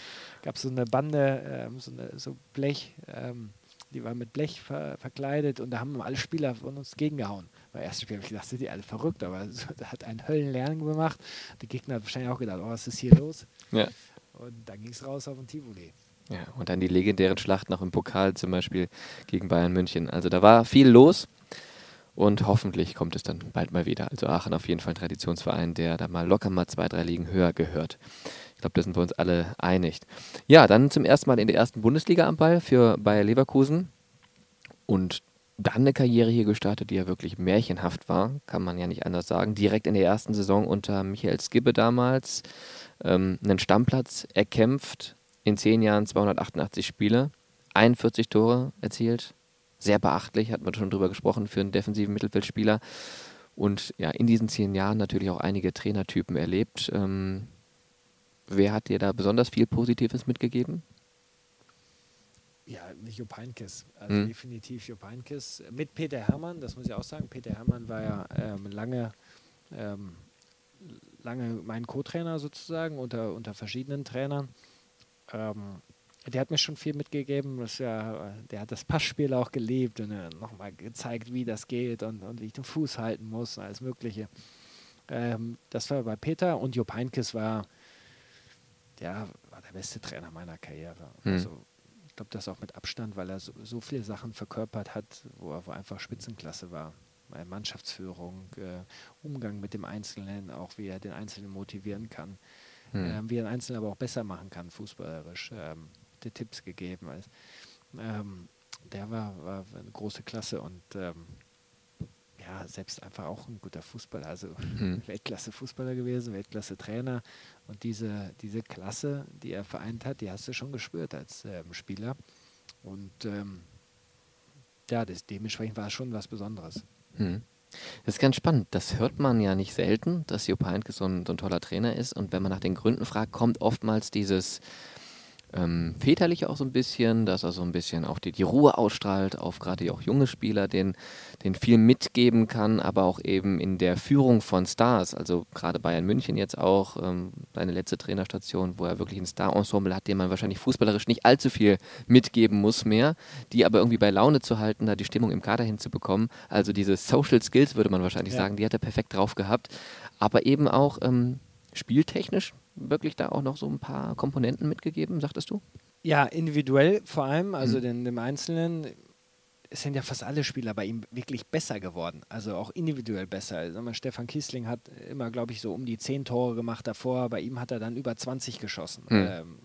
gab es so eine Bande, ähm, so, eine, so Blech, ähm, die war mit Blech ver verkleidet und da haben alle Spieler von uns gegengehauen. Beim ersten Spiel habe ich gedacht, sind die alle verrückt, aber da hat einen Höllenlärm gemacht. Der Gegner hat wahrscheinlich auch gedacht, oh, was ist hier los? Ja. Und dann ging es raus auf den Tivoli. Ja, und dann die legendären Schlachten auch im Pokal zum Beispiel gegen Bayern München. Also da war viel los und hoffentlich kommt es dann bald mal wieder. Also Aachen auf jeden Fall ein Traditionsverein, der da mal locker mal zwei, drei Ligen höher gehört glaube, da sind wir uns alle einig. Ja, dann zum ersten Mal in der ersten Bundesliga am Ball für Bayer Leverkusen und dann eine Karriere hier gestartet, die ja wirklich märchenhaft war, kann man ja nicht anders sagen. Direkt in der ersten Saison unter Michael Skibbe damals ähm, einen Stammplatz erkämpft, in zehn Jahren 288 Spiele, 41 Tore erzielt. Sehr beachtlich, hat man schon drüber gesprochen, für einen defensiven Mittelfeldspieler. Und ja, in diesen zehn Jahren natürlich auch einige Trainertypen erlebt. Ähm, Wer hat dir da besonders viel Positives mitgegeben? Ja, Jupp Heynckes. Also hm. definitiv Jupp Heynckes. Mit Peter Hermann, das muss ich auch sagen. Peter Hermann war ja ähm, lange, ähm, lange mein Co-Trainer sozusagen unter, unter verschiedenen Trainern. Ähm, der hat mir schon viel mitgegeben. Das ja, der hat das Passspiel auch geliebt und äh, nochmal gezeigt, wie das geht und, und wie ich den Fuß halten muss, alles Mögliche. Ähm, das war bei Peter und Jupp Heynckes war der war der beste Trainer meiner Karriere. Mhm. Also ich glaube, das auch mit Abstand, weil er so, so, viele Sachen verkörpert hat, wo er wo einfach Spitzenklasse war. Mannschaftsführung, äh, Umgang mit dem Einzelnen, auch wie er den Einzelnen motivieren kann, mhm. äh, wie er den Einzelnen aber auch besser machen kann, fußballerisch. Ähm, die Tipps gegeben. Also, ähm, der war, war, eine große Klasse und ähm, ja, selbst einfach auch ein guter Fußballer, also mhm. Weltklasse-Fußballer gewesen, Weltklasse-Trainer. Und diese, diese Klasse, die er vereint hat, die hast du schon gespürt als ähm, Spieler. Und ähm, ja, das, dementsprechend war es schon was Besonderes. Mhm. Das ist ganz spannend. Das hört man ja nicht selten, dass Jupp Heynckes so ein, so ein toller Trainer ist. Und wenn man nach den Gründen fragt, kommt oftmals dieses ähm, väterlich auch so ein bisschen, dass er so ein bisschen auch die, die Ruhe ausstrahlt auf gerade auch junge Spieler, den, den viel mitgeben kann, aber auch eben in der Führung von Stars, also gerade Bayern München jetzt auch, ähm, seine letzte Trainerstation, wo er wirklich ein Star-Ensemble hat, dem man wahrscheinlich fußballerisch nicht allzu viel mitgeben muss mehr, die aber irgendwie bei Laune zu halten, da die Stimmung im Kader hinzubekommen. Also diese Social Skills würde man wahrscheinlich ja. sagen, die hat er perfekt drauf gehabt, aber eben auch ähm, spieltechnisch wirklich da auch noch so ein paar Komponenten mitgegeben, sagtest du? Ja, individuell vor allem, also mhm. den, dem Einzelnen. es sind ja fast alle Spieler bei ihm wirklich besser geworden, also auch individuell besser. Also mal, Stefan Kiesling hat immer, glaube ich, so um die 10 Tore gemacht davor. Bei ihm hat er dann über 20 geschossen, mhm. ähm,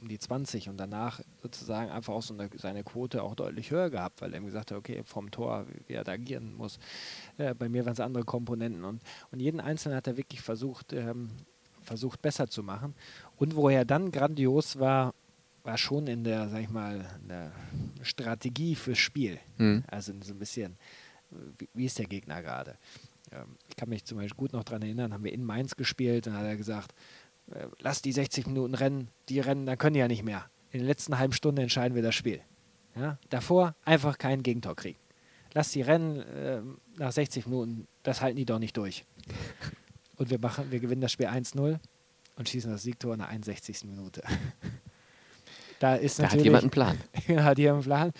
um die 20 und danach sozusagen einfach auch so eine, seine Quote auch deutlich höher gehabt, weil er ihm gesagt hat, okay, vom Tor, wie er da agieren muss. Äh, bei mir waren es andere Komponenten und, und jeden Einzelnen hat er wirklich versucht, ähm, versucht besser zu machen. Und wo er dann grandios war, war schon in der, sag ich mal, der Strategie fürs Spiel. Mhm. Also so ein bisschen, wie, wie ist der Gegner gerade? Ähm, ich kann mich zum Beispiel gut noch daran erinnern, haben wir in Mainz gespielt, dann hat er gesagt, äh, lass die 60 Minuten rennen, die rennen, dann können die ja nicht mehr. In der letzten halben Stunde entscheiden wir das Spiel. Ja? Davor einfach kein Gegentor kriegen. Lass die rennen, äh, nach 60 Minuten, das halten die doch nicht durch. Und wir machen, wir gewinnen das Spiel 1-0 und schießen das Siegtor in der 61. Minute. Da ist da hat jemand einen Plan. hat jemand einen Plan.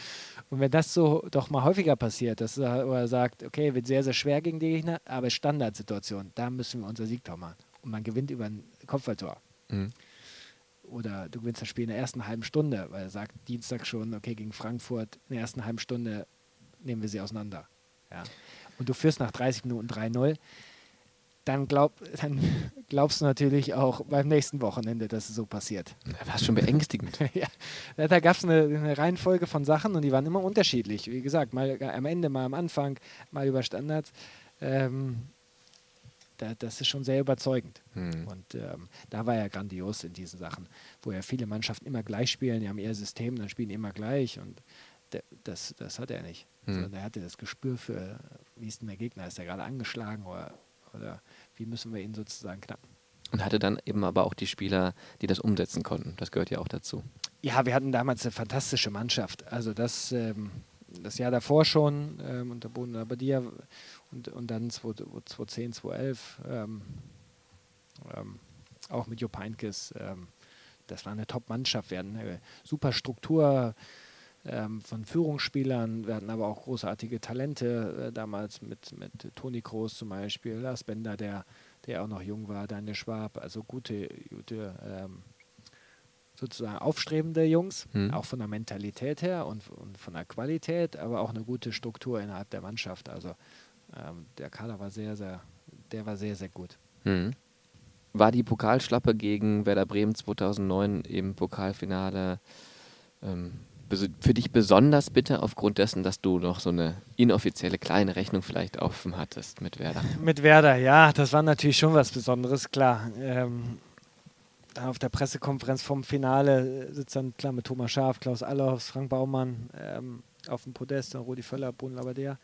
Und wenn das so doch mal häufiger passiert, dass er sagt, okay, wird sehr, sehr schwer gegen die Gegner, aber Standardsituation, da müssen wir unser Siegtor machen. Und man gewinnt über ein Kopfballtor. Mhm. Oder du gewinnst das Spiel in der ersten halben Stunde, weil er sagt Dienstag schon, okay, gegen Frankfurt in der ersten halben Stunde nehmen wir sie auseinander. Ja. Und du führst nach 30 Minuten 3-0 dann, glaub, dann glaubst du natürlich auch beim nächsten Wochenende, dass es so passiert. War schon beängstigend. ja, da gab es eine, eine, Reihenfolge von Sachen und die waren immer unterschiedlich. Wie gesagt, mal am Ende, mal am Anfang, mal über Standards. Ähm, da, das ist schon sehr überzeugend. Hm. Und ähm, da war er grandios in diesen Sachen, wo ja viele Mannschaften immer gleich spielen, die haben ihr System, dann spielen die immer gleich und das, das hat er nicht. Hm. Sondern er hatte das Gespür für, wie ist denn der Gegner, ist er gerade angeschlagen oder oder wie müssen wir ihn sozusagen knacken. Und hatte dann eben aber auch die Spieler, die das umsetzen konnten. Das gehört ja auch dazu. Ja, wir hatten damals eine fantastische Mannschaft. Also das, ähm, das Jahr davor schon ähm, unter Boden Abadia und, und dann 2010, 2011 ähm, ähm, auch mit Jupp Heynckes. Ähm, das war eine Top-Mannschaft. Wir hatten eine super Struktur ähm, von Führungsspielern. Wir hatten aber auch großartige Talente äh, damals mit, mit Toni Kroos zum Beispiel, Lars Bender, der, der auch noch jung war, Daniel Schwab, also gute, gute ähm, sozusagen aufstrebende Jungs, mhm. auch von der Mentalität her und, und, von der Qualität, aber auch eine gute Struktur innerhalb der Mannschaft. Also ähm, der Kader war sehr, sehr, der war sehr, sehr gut. Mhm. War die Pokalschlappe gegen Werder Bremen 2009 im Pokalfinale ähm, für dich besonders bitter aufgrund dessen, dass du noch so eine inoffizielle kleine Rechnung vielleicht offen hattest mit Werder? Mit Werder, ja, das war natürlich schon was Besonderes, klar. Ähm, auf der Pressekonferenz vom Finale sitzt dann klar mit Thomas Schaaf, Klaus Allofs, Frank Baumann ähm, auf dem Podest, Rudi Völler, Bruno Labbadia.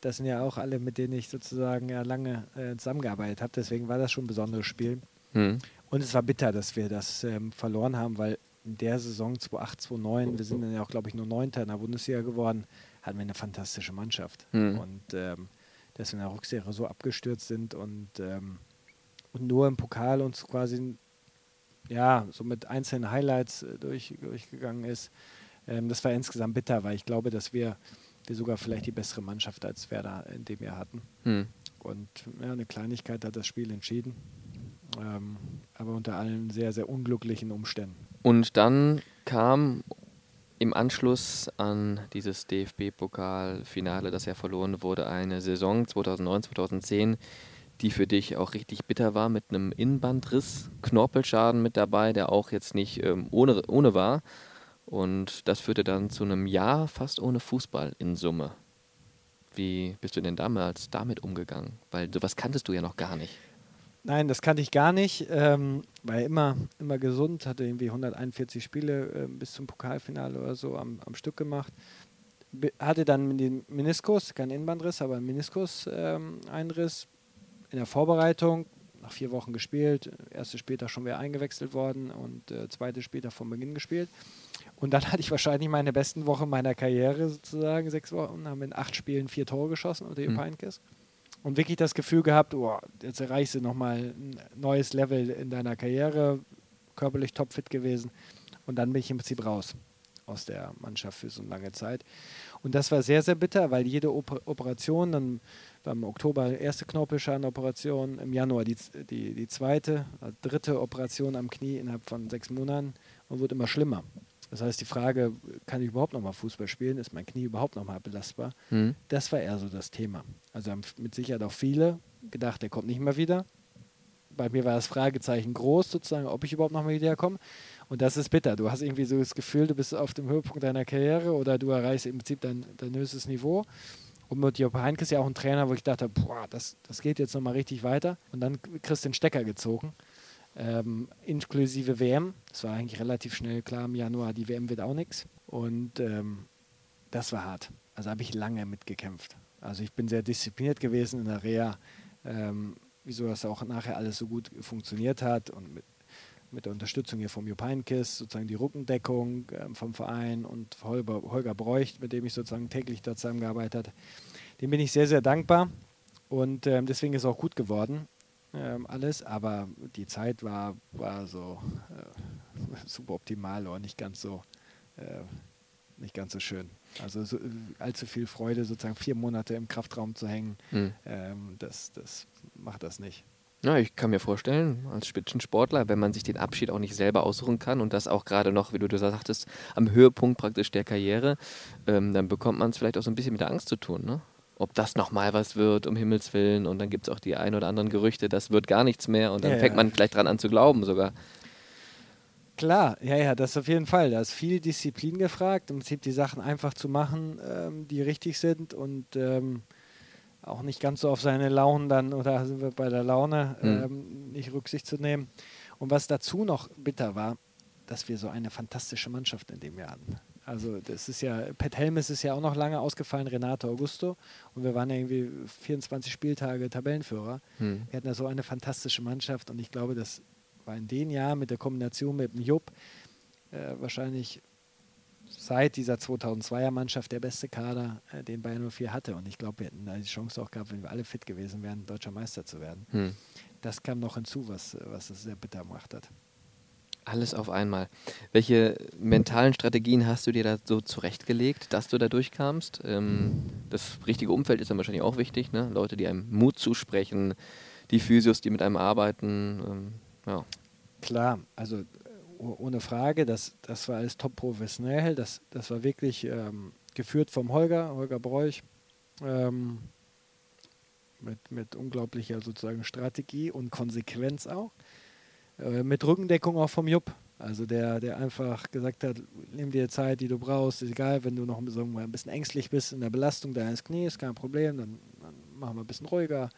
Das sind ja auch alle, mit denen ich sozusagen ja lange äh, zusammengearbeitet habe. Deswegen war das schon ein besonderes Spiel. Hm. Und es war bitter, dass wir das ähm, verloren haben, weil in der Saison 2008, 2009, wir sind dann ja auch, glaube ich, nur Neunter in der Bundesliga geworden, hatten wir eine fantastische Mannschaft. Mhm. Und ähm, dass wir in der Rückserie so abgestürzt sind und, ähm, und nur im Pokal uns quasi ja, so mit einzelnen Highlights äh, durch, durchgegangen ist, ähm, das war insgesamt bitter, weil ich glaube, dass wir, wir sogar vielleicht die bessere Mannschaft als Werder in dem Jahr hatten. Mhm. Und ja, eine Kleinigkeit hat das Spiel entschieden. Ähm, aber unter allen sehr, sehr unglücklichen Umständen. Und dann kam im Anschluss an dieses DFB-Pokalfinale, das ja verloren wurde, eine Saison 2009, 2010, die für dich auch richtig bitter war, mit einem Innenbandriss, Knorpelschaden mit dabei, der auch jetzt nicht ähm, ohne, ohne war. Und das führte dann zu einem Jahr fast ohne Fußball in Summe. Wie bist du denn damals damit umgegangen? Weil sowas kanntest du ja noch gar nicht. Nein, das kannte ich gar nicht. Ähm, war ja immer, immer gesund, hatte irgendwie 141 Spiele äh, bis zum Pokalfinale oder so am, am Stück gemacht. Be hatte dann den Meniskus, kein Innenbandriss, aber einen Meniskus-Einriss ähm, in der Vorbereitung. Nach vier Wochen gespielt, erste später schon wieder eingewechselt worden und äh, zweite später vom Beginn gespielt. Und dann hatte ich wahrscheinlich meine besten Wochen meiner Karriere sozusagen, sechs Wochen, haben in acht Spielen vier Tore geschossen unter Jupp mhm. Heynckes und wirklich das Gefühl gehabt, oh, jetzt erreichst du nochmal ein neues Level in deiner Karriere, körperlich topfit gewesen. Und dann bin ich im Prinzip raus aus der Mannschaft für so eine lange Zeit. Und das war sehr, sehr bitter, weil jede Oper Operation, dann war im Oktober erste Knorpelschadenoperation, im Januar die, die, die zweite, dritte Operation am Knie innerhalb von sechs Monaten und wurde immer schlimmer. Das heißt, die Frage, kann ich überhaupt noch mal Fußball spielen? Ist mein Knie überhaupt noch mal belastbar? Mhm. Das war eher so das Thema. Also haben mit Sicherheit auch viele gedacht, der kommt nicht mehr wieder. Bei mir war das Fragezeichen groß, sozusagen, ob ich überhaupt noch mal wiederkomme. Und das ist bitter. Du hast irgendwie so das Gefühl, du bist auf dem Höhepunkt deiner Karriere oder du erreichst im Prinzip dein, dein höchstes Niveau. Und mit Job Heinke ist ja auch ein Trainer, wo ich dachte, boah, das, das geht jetzt nochmal richtig weiter. Und dann kriegst du den Stecker gezogen, ähm, inklusive WM. Das war eigentlich relativ schnell klar im Januar, die WM wird auch nichts. Und ähm, das war hart. Also habe ich lange mitgekämpft. Also ich bin sehr diszipliniert gewesen in der Reha, ähm, wieso das auch nachher alles so gut funktioniert hat und mit mit der Unterstützung hier vom Heynckes, sozusagen die Rückendeckung äh, vom Verein und Holger, Holger Bräucht, mit dem ich sozusagen täglich dort zusammengearbeitet habe. Dem bin ich sehr, sehr dankbar und ähm, deswegen ist es auch gut geworden ähm, alles, aber die Zeit war, war so äh, super optimal oder nicht ganz so, äh, nicht ganz so schön. Also so, allzu viel Freude, sozusagen vier Monate im Kraftraum zu hängen, mhm. ähm, das, das macht das nicht. Ja, ich kann mir vorstellen, als Spitzensportler, wenn man sich den Abschied auch nicht selber aussuchen kann und das auch gerade noch, wie du das sagtest, am Höhepunkt praktisch der Karriere, ähm, dann bekommt man es vielleicht auch so ein bisschen mit der Angst zu tun, ne? Ob das nochmal was wird, um Himmels Willen. Und dann gibt es auch die ein oder anderen Gerüchte, das wird gar nichts mehr. Und dann ja, fängt man vielleicht dran an zu glauben sogar. Klar, ja, ja, das auf jeden Fall. Da ist viel Disziplin gefragt, im Prinzip die Sachen einfach zu machen, ähm, die richtig sind und ähm, auch nicht ganz so auf seine Launen dann, oder sind wir bei der Laune, mhm. ähm, nicht Rücksicht zu nehmen. Und was dazu noch bitter war, dass wir so eine fantastische Mannschaft in dem Jahr hatten. Also das ist ja, Pat Helmes ist ja auch noch lange ausgefallen, Renato Augusto. Und wir waren ja irgendwie 24 Spieltage Tabellenführer. Mhm. Wir hatten ja so eine fantastische Mannschaft und ich glaube, das war in den Jahren mit der Kombination mit dem Jupp äh, wahrscheinlich seit dieser 2002er Mannschaft der beste Kader, äh, den Bayern 04 hatte. Und ich glaube, wir hätten die Chance auch gehabt, wenn wir alle fit gewesen wären, deutscher Meister zu werden. Hm. Das kam noch hinzu, was, was es sehr bitter gemacht hat. Alles auf einmal. Welche mentalen Strategien hast du dir da so zurechtgelegt, dass du da durchkamst? Ähm, das richtige Umfeld ist dann wahrscheinlich auch wichtig, ne? Leute, die einem Mut zusprechen, die Physios, die mit einem arbeiten. Ähm, ja. Klar, also ohne Frage. Das, das war alles top professionell. Das, das war wirklich ähm, geführt vom Holger, Holger Bräuch, ähm, mit, mit unglaublicher sozusagen Strategie und Konsequenz auch. Äh, mit Rückendeckung auch vom Jupp. Also der, der einfach gesagt hat, nimm dir Zeit, die du brauchst, ist egal, wenn du noch so ein bisschen ängstlich bist in der Belastung deines Knies, kein Problem, dann, dann machen wir ein bisschen ruhiger.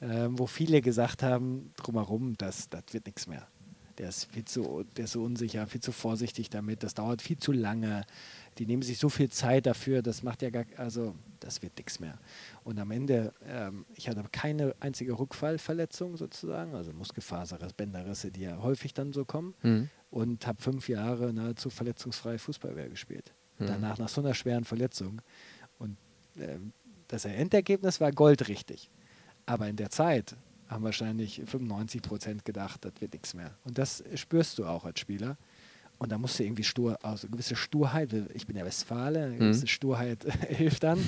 Ähm, wo viele gesagt haben, drumherum, das, das wird nichts mehr der ist viel zu, der ist so unsicher, viel zu vorsichtig damit, das dauert viel zu lange. Die nehmen sich so viel Zeit dafür, das macht ja gar, also das wird nichts mehr. Und am Ende, ähm, ich hatte keine einzige Rückfallverletzung sozusagen, also Muskelfaserriss, Bänderrisse, die ja häufig dann so kommen. Mhm. Und habe fünf Jahre nahezu verletzungsfrei Fußballwehr gespielt. Mhm. Danach nach so einer schweren Verletzung. Und ähm, das Endergebnis war goldrichtig. Aber in der Zeit haben wahrscheinlich 95 Prozent gedacht, das wird nichts mehr. Und das spürst du auch als Spieler. Und da musst du irgendwie stur, also gewisse Sturheit, ich bin ja Westfale, eine gewisse mhm. Sturheit hilft dann,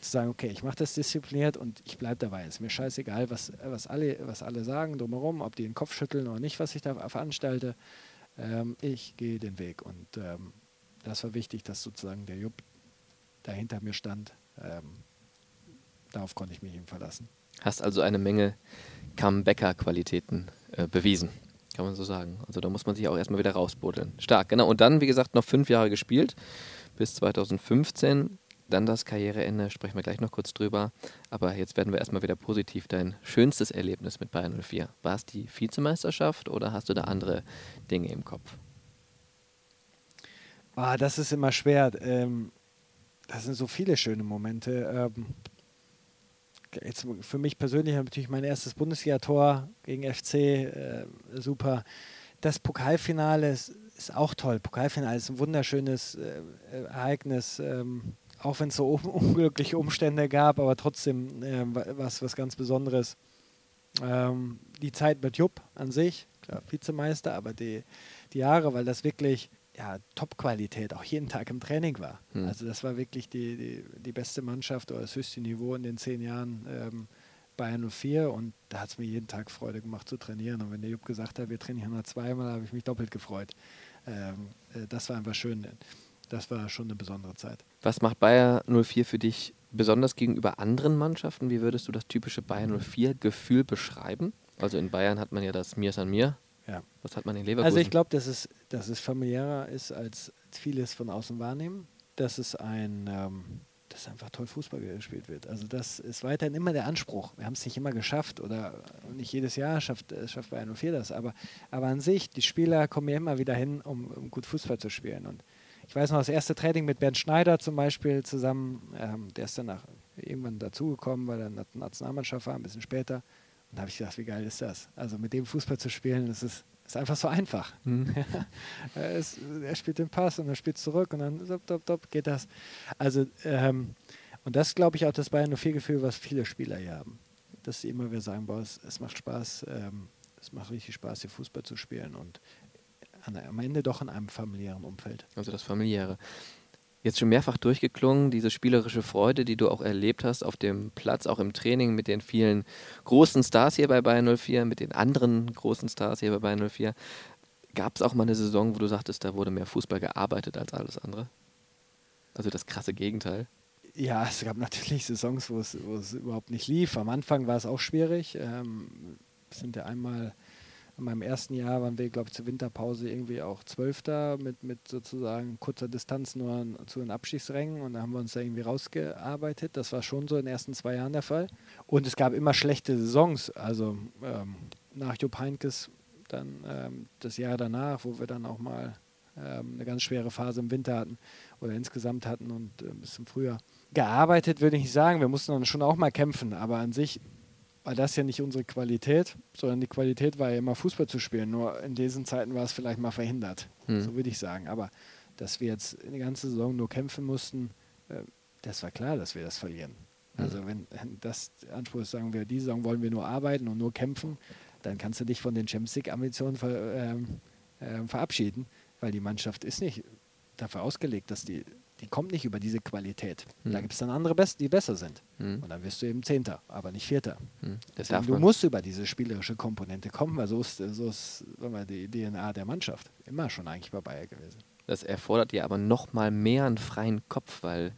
zu sagen, okay, ich mache das diszipliniert und ich bleibe dabei. Ist mir scheißegal, was, was, alle, was alle sagen drumherum, ob die den Kopf schütteln oder nicht, was ich da veranstalte. Ähm, ich gehe den Weg. Und ähm, das war wichtig, dass sozusagen der Jupp da hinter mir stand. Ähm, darauf konnte ich mich ihm verlassen. Hast also eine Menge Comebacker-Qualitäten äh, bewiesen, kann man so sagen. Also da muss man sich auch erstmal wieder rausbuddeln. Stark, genau. Und dann, wie gesagt, noch fünf Jahre gespielt, bis 2015. Dann das Karriereende, sprechen wir gleich noch kurz drüber. Aber jetzt werden wir erstmal wieder positiv. Dein schönstes Erlebnis mit Bayern 04. War es die Vizemeisterschaft oder hast du da andere Dinge im Kopf? Ah, das ist immer schwer. Ähm, das sind so viele schöne Momente. Ähm, jetzt für mich persönlich natürlich mein erstes Bundesliga-Tor gegen FC, äh, super. Das Pokalfinale ist, ist, auch toll. Pokalfinale ist ein wunderschönes äh, Ereignis, ähm, auch wenn es so unglückliche Umstände gab, aber trotzdem äh, was, was ganz Besonderes. Ähm, die Zeit mit Jupp an sich, klar, Vizemeister, aber die, die Jahre, weil das wirklich ja, Top-Qualität auch jeden Tag im Training war. Mhm. Also das war wirklich die, die, die, beste Mannschaft oder das höchste Niveau in den zehn Jahren ähm, bei 04 und da hat es mir jeden Tag Freude gemacht zu trainieren. Und wenn der Jupp gesagt hat, wir trainieren nur zweimal, habe ich mich doppelt gefreut. ähm, äh, das war einfach schön. Das war schon eine besondere Zeit. Was macht Bayer 04 für dich besonders gegenüber anderen Mannschaften? Wie würdest du das typische Bayer 04-Gefühl beschreiben? Also in Bayern hat man ja das Mir an mir. Ja. Was hat man in Leverkusen? Also ich glaube, dass es, dass es familiärer ist, als vieles von außen wahrnehmen. Dass es ein, ähm, dass einfach toll Fußball gespielt wird. Also das ist weiterhin immer der Anspruch. Wir haben es nicht immer geschafft oder nicht jedes Jahr schafft, äh, schafft Bayern 04 das. Aber, aber an sich, die Spieler kommen ja immer wieder hin, um, um gut Fußball zu spielen. Und ich weiß noch, das erste Training mit Bernd Schneider zum Beispiel zusammen, ähm, der ist dann nach, irgendwann dazugekommen, weil er in der Nationalmannschaft war, ein bisschen später. Und da habe ich gedacht, wie geil ist das? Also mit dem Fußball zu spielen, das ist, ist einfach so einfach. Mhm. er, ist, er, spielt den Pass und er spielt zurück und dann dop, dop, dop, geht das. Also, ähm, und das glaube ich auch das Bayern nur viel Gefühl, was viele Spieler hier haben. Dass sie immer wieder sagen, boah, es, es macht Spaß, ähm, es macht richtig Spaß, hier Fußball zu spielen. Und an, am Ende doch in einem familiären Umfeld. Also das familiäre. Jetzt schon mehrfach durchgeklungen, diese spielerische Freude, die du auch erlebt hast auf dem Platz, auch im Training mit den vielen großen Stars hier bei Bayern 04, mit den anderen großen Stars hier bei Bayern 04. Gab es auch mal eine Saison, wo du sagtest, da wurde mehr Fußball gearbeitet als alles andere? Also das krasse Gegenteil. Ja, es gab natürlich Saisons, wo es, überhaupt nicht lief. Am Anfang war es auch schwierig. Ähm, sind ja einmal in meinem ersten Jahr waren wir, glaube ich, zur Winterpause irgendwie auch Zwölfter mit, mit sozusagen kurzer Distanz nur zu den Abschießrängen und da haben wir uns da irgendwie rausgearbeitet. Das war schon so in den ersten zwei Jahren der Fall. Und es gab immer schlechte Saisons. Also ähm, nach Jupp Heinkes dann ähm, das Jahr danach, wo wir dann auch mal ähm, eine ganz schwere Phase im Winter hatten oder insgesamt hatten und äh, bis zum Frühjahr. Gearbeitet würde ich nicht sagen, wir mussten dann schon auch mal kämpfen, aber an sich war das ja nicht unsere Qualität, sondern die Qualität war ja immer Fußball zu spielen. Nur in diesen Zeiten war es vielleicht mal verhindert, hm. so würde ich sagen. Aber dass wir jetzt die ganze Saison nur kämpfen mussten, äh, das war klar, dass wir das verlieren. Hm. Also wenn das Anspruch ist, sagen wir, diese Saison wollen wir nur arbeiten und nur kämpfen, dann kannst du dich von den Champions League-Ambitionen ver, ähm, äh, verabschieden, weil die Mannschaft ist nicht dafür ausgelegt, dass die die kommt nicht über diese Qualität. Mhm. Da hm. gibt es dann andere, die besser sind. Mhm. Und dann wirst du eben Zehnter, aber nicht Vierter. Mhm. du musst über diese spielerische Komponente kommen, weil so ist, so ist die DNA der Mannschaft immer schon eigentlich bei Bayer gewesen. Das erfordert dir aber noch mal mehr einen freien Kopf, weil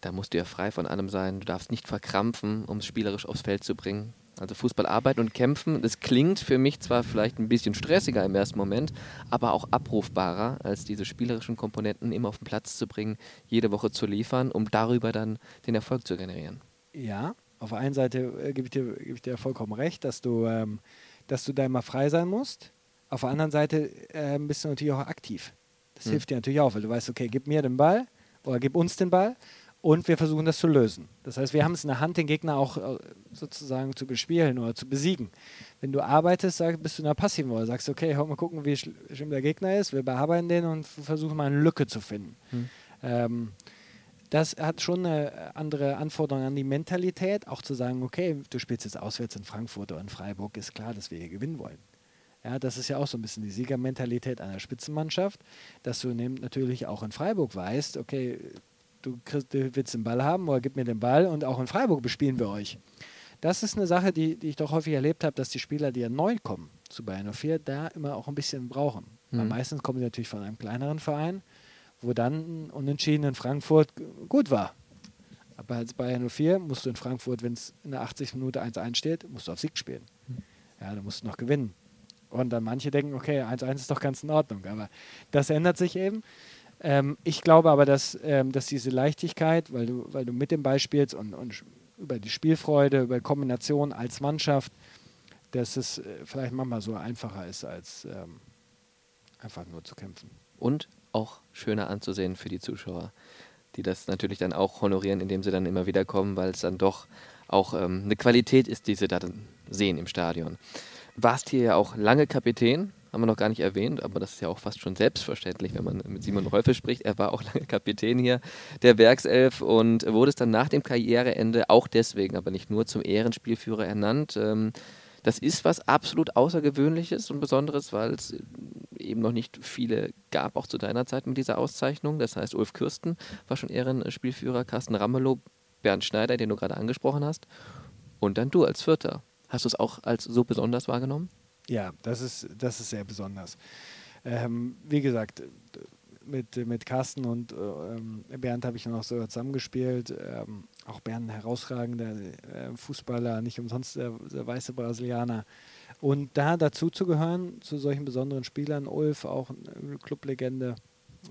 da musst du ja frei von allem sein. Du darfst nicht verkrampfen, um es spielerisch aufs Feld zu bringen. Also Fußball arbeiten und kämpfen, das klingt für mich zwar vielleicht ein bisschen stressiger im ersten Moment, aber auch abrufbarer, als diese spielerischen Komponenten immer auf den Platz zu bringen, jede Woche zu liefern, um darüber dann den Erfolg zu generieren. Ja, auf der einen Seite äh, gebe ich, dir, geb ich dir vollkommen recht, dass du, ähm, dass du da immer frei sein musst. Auf der anderen Seite äh, bist du natürlich auch aktiv. Das hm. hilft dir natürlich auch, weil du weißt, okay, gib mir den Ball oder gib uns den Ball und wir versuchen das zu lösen. Das heißt, wir haben es in der Hand, den Gegner auch äh, sozusagen zu bespielen oder zu besiegen. Wenn du arbeitest, bist du in der passiven Rolle. Sagst, okay, mal gucken, wie schlimm der Gegner ist. Wir bearbeiten den und versuchen mal eine Lücke zu finden. Hm. Ähm, das hat schon eine andere Anforderung an die Mentalität, auch zu sagen, okay, du spielst jetzt auswärts in Frankfurt oder in Freiburg, ist klar, dass wir hier gewinnen wollen. Ja, das ist ja auch so ein bisschen die Siegermentalität einer Spitzenmannschaft, dass du natürlich auch in Freiburg weißt, okay, du, kriegst, du willst den Ball haben oder gib mir den Ball und auch in Freiburg bespielen wir euch. Das ist eine Sache, die, die ich doch häufig erlebt habe, dass die Spieler, die ja neu kommen zu Bayern 04, da immer auch ein bisschen brauchen. Mhm. Weil meistens kommen sie natürlich von einem kleineren Verein, wo dann Unentschieden in Frankfurt gut war. Aber als Bayern 04 musst du in Frankfurt, wenn es in der 80 Minute 1-1 steht, musst du auf Sieg spielen. Mhm. Ja, da musst du noch gewinnen. Und dann manche denken, okay, 1-1 ist doch ganz in Ordnung. Aber das ändert sich eben. Ähm, ich glaube aber, dass, ähm, dass diese Leichtigkeit, weil du, weil du mit dem Ball spielst und, und über die Spielfreude, über Kombination als Mannschaft, dass es äh, vielleicht manchmal so einfacher ist, als ähm, einfach nur zu kämpfen. Und auch schöner anzusehen für die Zuschauer, die das natürlich dann auch honorieren, indem sie dann immer wieder kommen, weil es dann doch auch ähm, eine Qualität ist, die sie da sehen im Stadion. Warst hier ja auch lange Kapitän haben wir noch gar nicht erwähnt, aber das ist ja auch fast schon selbstverständlich, wenn man mit Simon Rolfe spricht. Er war auch lange Kapitän hier der Werkself und wurde es dann nach dem Karriereende auch deswegen, aber nicht nur zum Ehrenspielführer ernannt. Ähm, das ist was absolut Außergewöhnliches und Besonderes, weil es eben noch nicht viele gab, auch zu deiner Zeit mit dieser Auszeichnung. Das heißt, Ulf Kürsten war schon Ehrenspielführer, Carsten Ramelow, Bernd Schneider, den du gerade angesprochen hast, und dann du als Vierter. Hast du es auch als so besonders wahrgenommen? Ja, das ist, das ist sehr besonders. ähm, wie gesagt, mit, mit Carsten und äh, Bernd habe ich noch so zusammengespielt. Ähm, auch Bernd herausragender äh, Fußballer, nicht umsonst der, der, weiße Brasilianer. Und da dazu zu gehören, zu solchen besonderen Spielern, Ulf, auch eine Clublegende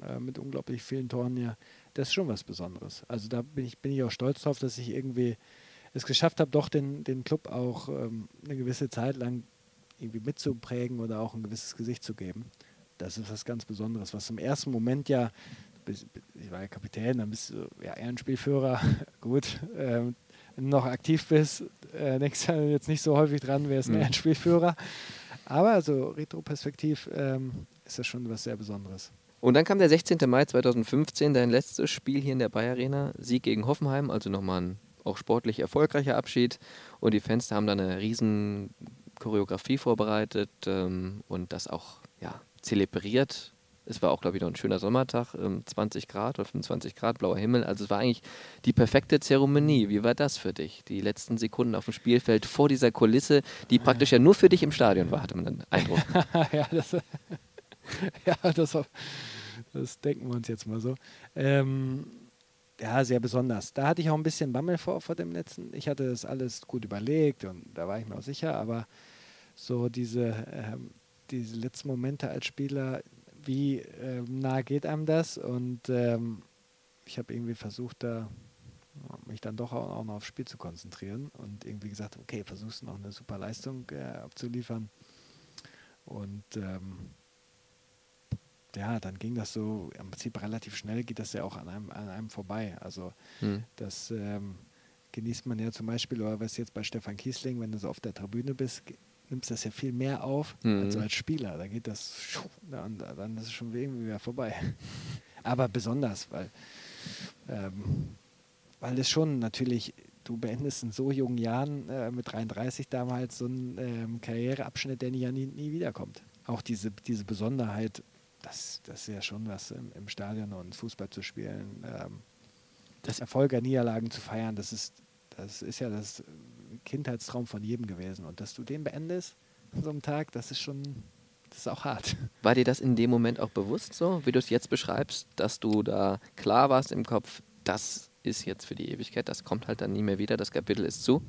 äh, mit unglaublich vielen Toren hier, das ist schon was Besonderes. Also da bin ich, bin ich auch stolz drauf, dass ich irgendwie es geschafft habe, doch den, den Club auch ähm, eine gewisse Zeit lang irgendwie mitzuprägen oder auch ein gewisses Gesicht zu geben. Das ist was ganz Besonderes, was im ersten Moment ja, ich war ja Kapitän, dann bist du ja Ehrenspielführer, gut, ähm, noch aktiv bist, äh, denkst du jetzt nicht so häufig dran, wer ist ein mhm. Ehrenspielführer. Aber also retroperspektiv ähm, ist das schon was sehr Besonderes. Und dann kam der 16. Mai 2015, dein letztes Spiel hier in der Bayer Arena, Sieg gegen Hoffenheim, also nochmal ein auch sportlich erfolgreicher Abschied. Und die Fans haben dann eine riesen Choreografie vorbereitet ähm, und das auch ja, zelebriert. Es war auch, glaube ich, noch ein schöner Sommertag, ähm, 20 Grad oder 25 Grad, blauer Himmel. Also es war eigentlich die perfekte Zeremonie. Wie war das für dich? Die letzten Sekunden auf dem Spielfeld vor dieser Kulisse, die praktisch ja nur für dich im Stadion war, hatte man den Eindruck. ja, das, ja das, das, denken wir uns jetzt mal so. Ähm, ja, sehr besonders. Da hatte ich auch ein bisschen Bammel vor, vor dem letzten. Ich hatte das alles gut überlegt und da war ich mir auch sicher, aber so diese, ähm, diese letzten Momente als Spieler, wie ähm, nah geht einem das? Und ähm, ich habe irgendwie versucht, da mich dann doch auch, auch noch aufs Spiel zu konzentrieren und irgendwie gesagt, okay, versuchst du noch eine super Leistung äh, abzuliefern. Und ähm, ja, dann ging das so im Prinzip relativ schnell, geht das ja auch an einem, an einem vorbei. Also mhm. das ähm, genießt man ja zum Beispiel, oder was jetzt bei Stefan Kiesling, wenn du so auf der Tribüne bist, nimmst du das ja viel mehr auf mhm. als als Spieler. Da geht das, dann, dann ist es schon irgendwie wieder vorbei. Aber besonders, weil, ähm, weil es schon natürlich, du beendest in so jungen Jahren äh, mit 33 damals so einen ähm, Karriereabschnitt, der nie, nie, nie wiederkommt. Auch diese, diese Besonderheit, das, das ist ja schon was im, im Stadion und Fußball zu spielen. Ähm, das Erfolge, Niederlagen zu feiern, das ist, das ist ja das Kindheitstraum von jedem gewesen. Und dass du den beendest an so einem Tag, das ist schon, das ist auch hart. War dir das in dem Moment auch bewusst so, wie du es jetzt beschreibst, dass du da klar warst im Kopf, das ist jetzt für die Ewigkeit, das kommt halt dann nie mehr wieder, das Kapitel ist zu?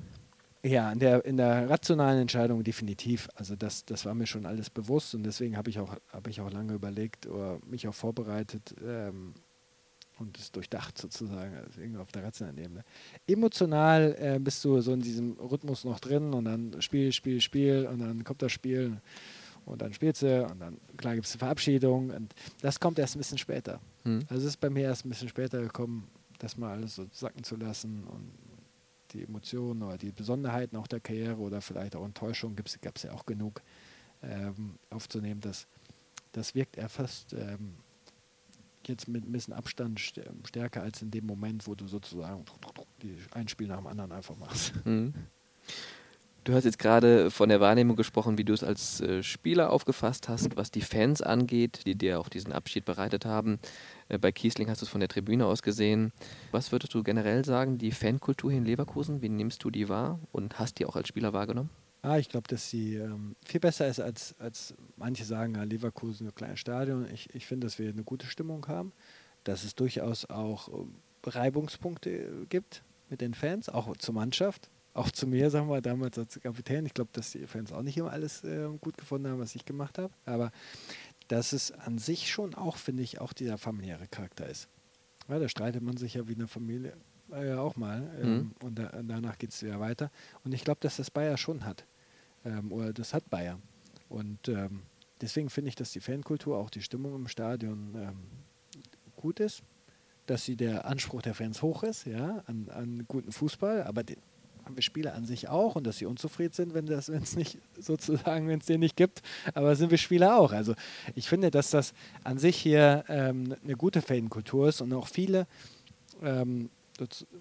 Ja, in der, in der rationalen Entscheidung definitiv. Also das, das war mir schon alles bewusst und deswegen habe ich, auch, hab ich auch lange überlegt oder mich auch vorbereitet ähm, und es durchdacht sozusagen, also irgendwie auf der rationalen Ebene. Emotional äh, bist du so in diesem Rhythmus noch drin und dann Spiel, Spiel, Spiel und dann kommt das Spiel und dann spielst du und dann klar gibt es eine Verabschiedung und das kommt erst ein bisschen später. Hm. Also es ist bei mir erst ein bisschen später gekommen, das mal alles so sacken zu lassen und die Emotionen oder die Besonderheiten auch der Karriere oder vielleicht auch Enttäuschungen gab es ja auch genug ähm, aufzunehmen. Das, das wirkt er fast ähm, jetzt mit ein bisschen Abstand stärker als in dem Moment, wo du sozusagen ein Spiel nach dem anderen einfach machst. Mhm. Du hast jetzt gerade von der Wahrnehmung gesprochen, wie du es als äh, Spieler aufgefasst hast, was die Fans angeht, die dir auch diesen Abschied bereitet haben. Äh, bei Kiesling hast du es von der Tribüne aus gesehen. Was würdest du generell sagen, die Fankultur hier in Leverkusen, wie nimmst du die wahr und hast die auch als Spieler wahrgenommen? Ah, ich glaube, dass sie ähm, viel besser ist, als, als manche sagen, ja, Leverkusen, ein kleines Stadion. Ich, ich finde, dass wir eine gute Stimmung haben, dass es durchaus auch ähm, Reibungspunkte gibt mit den Fans, auch zur Mannschaft auch zu mir, sagen wir damals als Kapitän. Ich glaube, dass die Fans auch nicht immer alles äh, gut gefunden haben, was ich gemacht habe. Aber dass es an sich schon auch, finde ich, auch dieser familiäre Charakter ist. Ja, da streitet man sich ja wie eine Familie äh, auch mal. Ähm, mhm. Und da, danach geht es wieder weiter. Und ich glaube, dass das Bayer schon hat. Ähm, oder das hat Bayer. Und ähm, deswegen finde ich, dass die Fankultur, auch die Stimmung im Stadion ähm, gut ist dass sie der Anspruch der Fans hoch ist, ja, an, an guten Fußball, aber den, haben wir Spieler an sich auch und dass sie unzufrieden sind, wenn es nicht sozusagen, wenn es den nicht gibt, aber sind wir Spieler auch. Also ich finde, dass das an sich hier ähm, eine gute Fankultur ist und auch viele ähm,